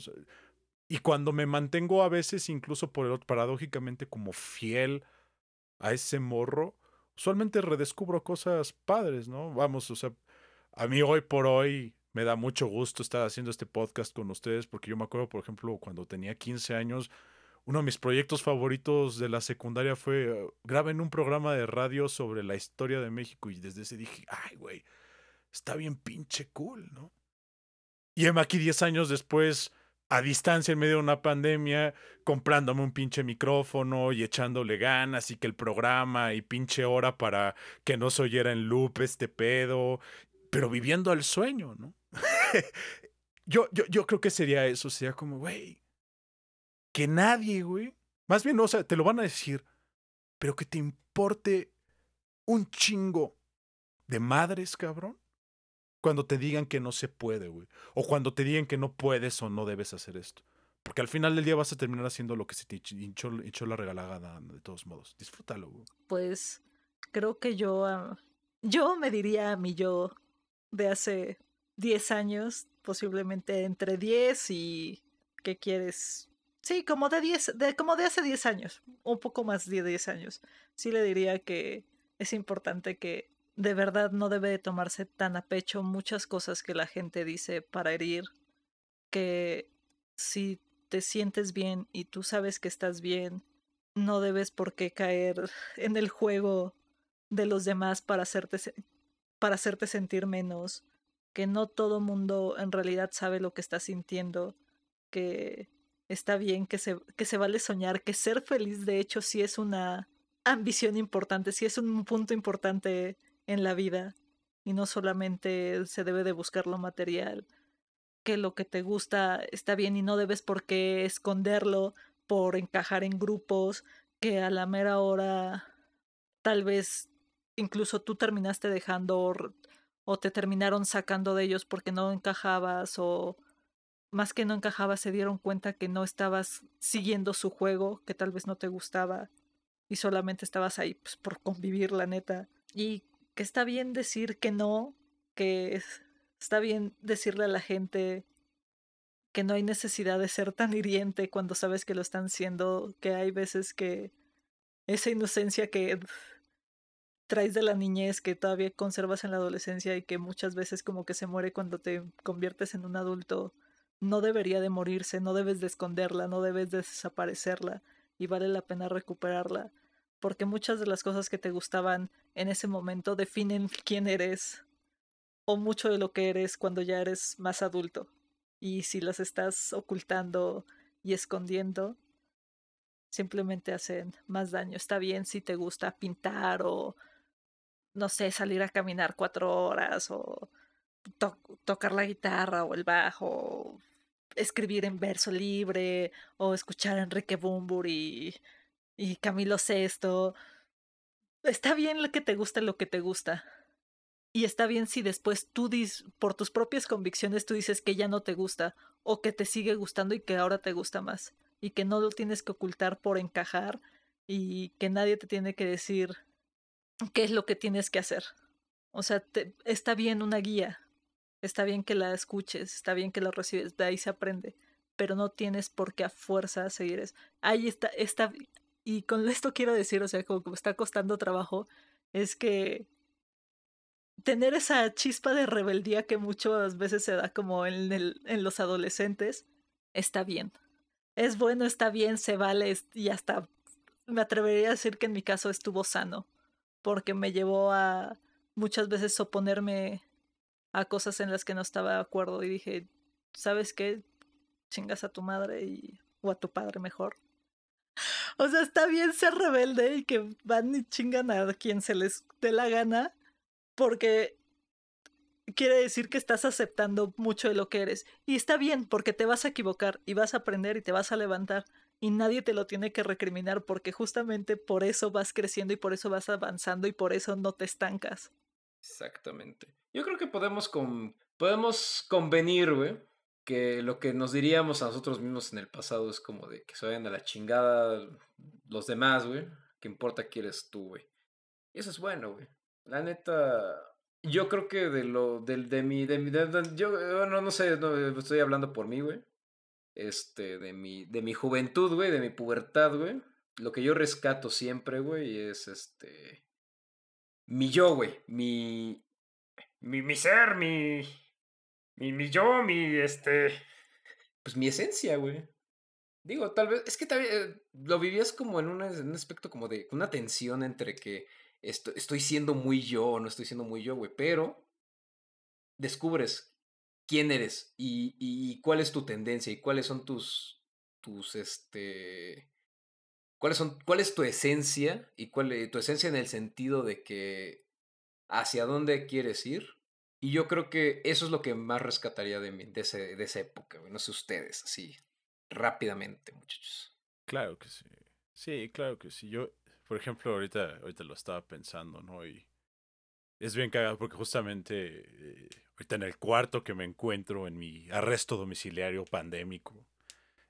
Y cuando me mantengo a veces, incluso por paradójicamente, como fiel a ese morro, usualmente redescubro cosas padres, ¿no? Vamos, o sea, a mí hoy por hoy me da mucho gusto estar haciendo este podcast con ustedes porque yo me acuerdo, por ejemplo, cuando tenía 15 años, uno de mis proyectos favoritos de la secundaria fue eh, graben un programa de radio sobre la historia de México y desde ese dije, ay, güey, está bien pinche cool, ¿no? Y aquí 10 años después, a distancia en medio de una pandemia, comprándome un pinche micrófono y echándole ganas y que el programa y pinche hora para que no se oyera en loop este pedo, pero viviendo al sueño, ¿no? [laughs] yo, yo, yo creo que sería eso, sería como, güey, que nadie, güey, más bien, o sea, te lo van a decir, pero que te importe un chingo de madres, cabrón, cuando te digan que no se puede, güey, o cuando te digan que no puedes o no debes hacer esto. Porque al final del día vas a terminar haciendo lo que se te hinchó, hinchó la regalada de todos modos. Disfrútalo, güey. Pues creo que yo, ah, yo me diría a mi yo de hace 10 años, posiblemente entre 10 y ¿qué quieres? Sí, como de 10, de, como de hace 10 años, un poco más de 10 años. Sí le diría que es importante que de verdad no debe de tomarse tan a pecho muchas cosas que la gente dice para herir, que si te sientes bien y tú sabes que estás bien, no debes por qué caer [laughs] en el juego de los demás para hacerte, para hacerte sentir menos, que no todo mundo en realidad sabe lo que está sintiendo, que está bien, que se, que se vale soñar, que ser feliz de hecho sí es una ambición importante, sí es un punto importante en la vida y no solamente se debe de buscar lo material, que lo que te gusta está bien y no debes por qué esconderlo por encajar en grupos que a la mera hora tal vez incluso tú terminaste dejando o te terminaron sacando de ellos porque no encajabas o más que no encajabas se dieron cuenta que no estabas siguiendo su juego, que tal vez no te gustaba y solamente estabas ahí pues, por convivir, la neta. Y que está bien decir que no, que está bien decirle a la gente que no hay necesidad de ser tan hiriente cuando sabes que lo están siendo, que hay veces que esa inocencia que traes de la niñez que todavía conservas en la adolescencia y que muchas veces como que se muere cuando te conviertes en un adulto, no debería de morirse, no debes de esconderla, no debes de desaparecerla y vale la pena recuperarla, porque muchas de las cosas que te gustaban en ese momento definen [laughs] quién eres o mucho de lo que eres cuando ya eres más adulto. Y si las estás ocultando y escondiendo, simplemente hacen más daño. Está bien si te gusta pintar o no sé, salir a caminar cuatro horas o tocar la guitarra o el bajo, escribir en verso libre o escuchar a Enrique Bumburi y, y Camilo Sesto. Está bien lo que te gusta lo que te gusta. Y está bien si después tú dis, por tus propias convicciones tú dices que ya no te gusta o que te sigue gustando y que ahora te gusta más y que no lo tienes que ocultar por encajar y que nadie te tiene que decir qué es lo que tienes que hacer. O sea, está bien una guía, está bien que la escuches, está bien que la recibes, de ahí se aprende, pero no tienes por qué a fuerza seguir eso. Ahí está, está, y con esto quiero decir, o sea, como que me está costando trabajo, es que tener esa chispa de rebeldía que muchas veces se da como en, el, en los adolescentes, está bien. Es bueno, está bien, se vale y hasta me atrevería a decir que en mi caso estuvo sano porque me llevó a muchas veces oponerme a cosas en las que no estaba de acuerdo y dije, ¿sabes qué? Chingas a tu madre y, o a tu padre mejor. [laughs] O sea, está bien ser rebelde y que van y chingan a quien se les dé la gana, porque quiere decir que estás aceptando mucho de lo que eres. Y está bien, porque te vas a equivocar y vas a aprender y te vas a levantar y nadie te lo tiene que recriminar porque justamente por eso vas creciendo y por eso vas avanzando y por eso no te estancas. Exactamente. Yo creo que podemos, con, podemos convenir, güey, que lo que nos diríamos a nosotros mismos en el pasado es como de que se vayan a la chingada los demás, güey. Que importa quién eres tú, güey. Y eso es bueno, güey. La neta, yo creo que de lo, del, de mi, de mi, yo, no, no sé, no, estoy hablando por mí, güey este, de mi, de mi juventud, güey, de mi pubertad, güey. Lo que yo rescato siempre, güey, es este. Mi yo, güey. Mi. Mi, mi ser, mi. Mi, mi yo, mi este. Pues mi esencia, güey. Digo, tal vez. Es que tal vez eh, lo vivías como en un, en un aspecto como de una tensión entre que estoy, estoy siendo muy yo o no estoy siendo muy yo, güey. Pero descubres quién eres y, y, cuál es tu tendencia y cuáles son tus, tus, este, cuáles son, cuál es tu esencia y cuál es tu esencia en el sentido de que hacia dónde quieres ir. Y yo creo que eso es lo que más rescataría de, mí, de, ese, de esa época, no sé ustedes, así, rápidamente, muchachos. Claro que sí. Sí, claro que sí. Yo, por ejemplo, ahorita, ahorita lo estaba pensando, ¿no? Y es bien cagado porque justamente eh, ahorita en el cuarto que me encuentro en mi arresto domiciliario pandémico,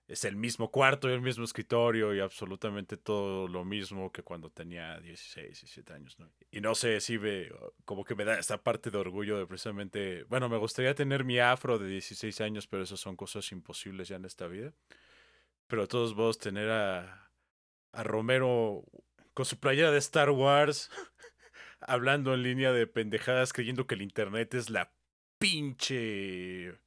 es el mismo cuarto y el mismo escritorio y absolutamente todo lo mismo que cuando tenía 16, 17 años. ¿no? Y no sé si ve, como que me da esta parte de orgullo de precisamente, bueno, me gustaría tener mi afro de 16 años, pero esas son cosas imposibles ya en esta vida. Pero a todos vos tener a, a Romero con su playera de Star Wars [laughs] hablando en línea de pendejadas creyendo que el Internet es la pinche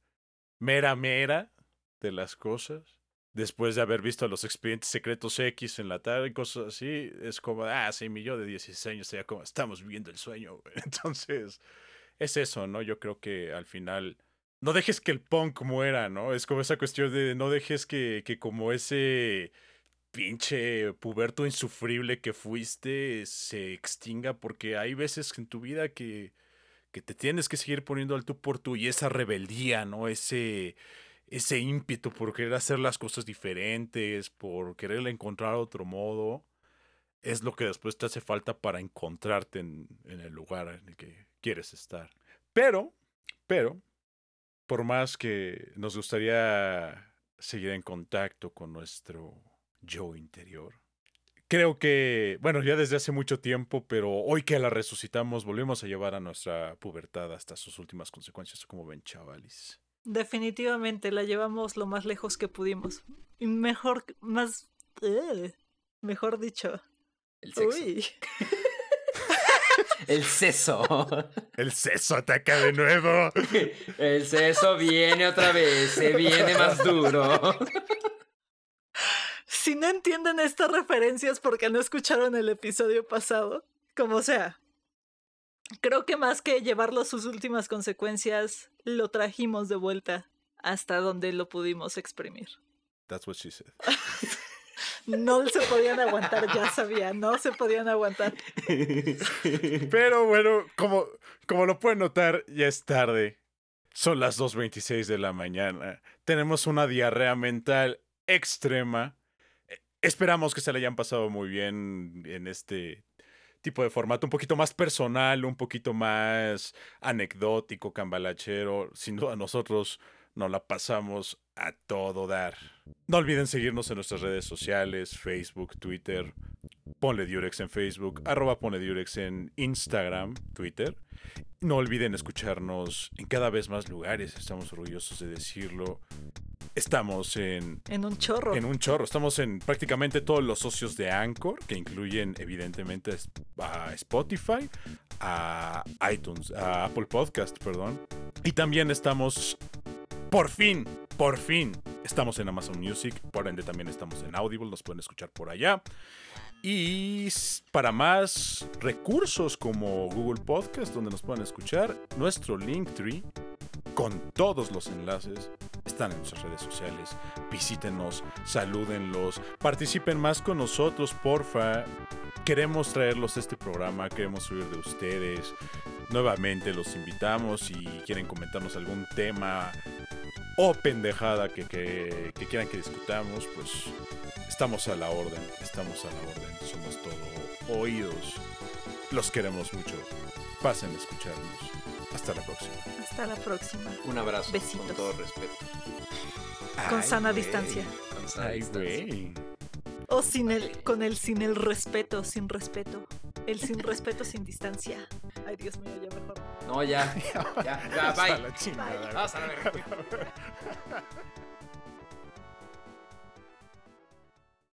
mera mera de las cosas. Después de haber visto los expedientes secretos X en la tarde y cosas así, es como, ah, sí, mi yo de 16 años sería como, estamos viviendo el sueño. [laughs] Entonces, es eso, ¿no? Yo creo que al final, no dejes que el punk muera, ¿no? Es como esa cuestión de no dejes que, que como ese pinche puberto insufrible que fuiste se extinga porque hay veces en tu vida que, que te tienes que seguir poniendo al tú por tú y esa rebeldía, ¿no? Ese, ese ímpetu por querer hacer las cosas diferentes, por querer encontrar otro modo, es lo que después te hace falta para encontrarte en, el lugar en el que quieres estar. Pero, pero, por más que nos gustaría seguir en contacto con nuestro yo interior, creo que, bueno, ya desde hace mucho tiempo, pero hoy que la resucitamos, volvemos a llevar a nuestra pubertad hasta sus últimas consecuencias, como ven, chavales. Definitivamente la llevamos lo más lejos que pudimos. Y mejor, más... eh, mejor dicho. El sexo. Uy. [laughs] El seso. El seso ataca de nuevo. El seso viene otra vez. Se viene más duro. Si no entienden estas referencias porque no escucharon el episodio pasado, como sea, creo que más que llevarlo a sus últimas consecuencias, lo trajimos de vuelta hasta donde lo pudimos exprimir. That's what she said. [laughs] No se podían aguantar, ya sabía, no se podían aguantar. [laughs] Pero bueno, como, como lo pueden notar, ya es tarde. Son las 2.26 de la mañana. Tenemos una diarrea mental extrema. Eh, Esperamos que se le hayan pasado muy bien en este tipo de formato, un poquito más personal, un poquito más anecdótico, cambalachero. Sin duda nosotros nos la pasamos a todo dar. No olviden seguirnos en nuestras redes sociales, Facebook, Twitter, Ponle Durex en Facebook, arroba Ponle Durex en Instagram, Twitter. No olviden escucharnos en cada vez más lugares, estamos orgullosos de decirlo. Estamos en, En un chorro. en un chorro, estamos en prácticamente todos los socios de Anchor, que incluyen evidentemente a Spotify, a iTunes, a Apple Podcast, perdón. Y también estamos, por fin, por fin, estamos en Amazon Music, por ende también estamos en Audible, nos pueden escuchar por allá. Y para más recursos como Google Podcast, donde nos pueden escuchar, nuestro Linktree con todos los enlaces están en nuestras redes sociales. Visítenos, salúdenlos, participen más con nosotros, porfa. Queremos traerlos a este programa, queremos oír de ustedes. Nuevamente los invitamos si quieren comentarnos algún tema o pendejada que, que- que quieran que discutamos, pues estamos a la orden, estamos a la orden, somos todo oídos. Los queremos mucho. Pasen a escucharnos. Hasta la próxima. Hasta la próxima. Un abrazo. Besitos. Con todo respeto. Con Ay, sana güey. distancia. Con sana Ay, distancia. güey. O sin el, con el sin el respeto, sin respeto. El sin respeto, sin distancia. Ay, Dios mío, ya mejor. No, ya. [laughs] Ya, ya, Hasta bye. la chingada. Vamos a la verga. [laughs]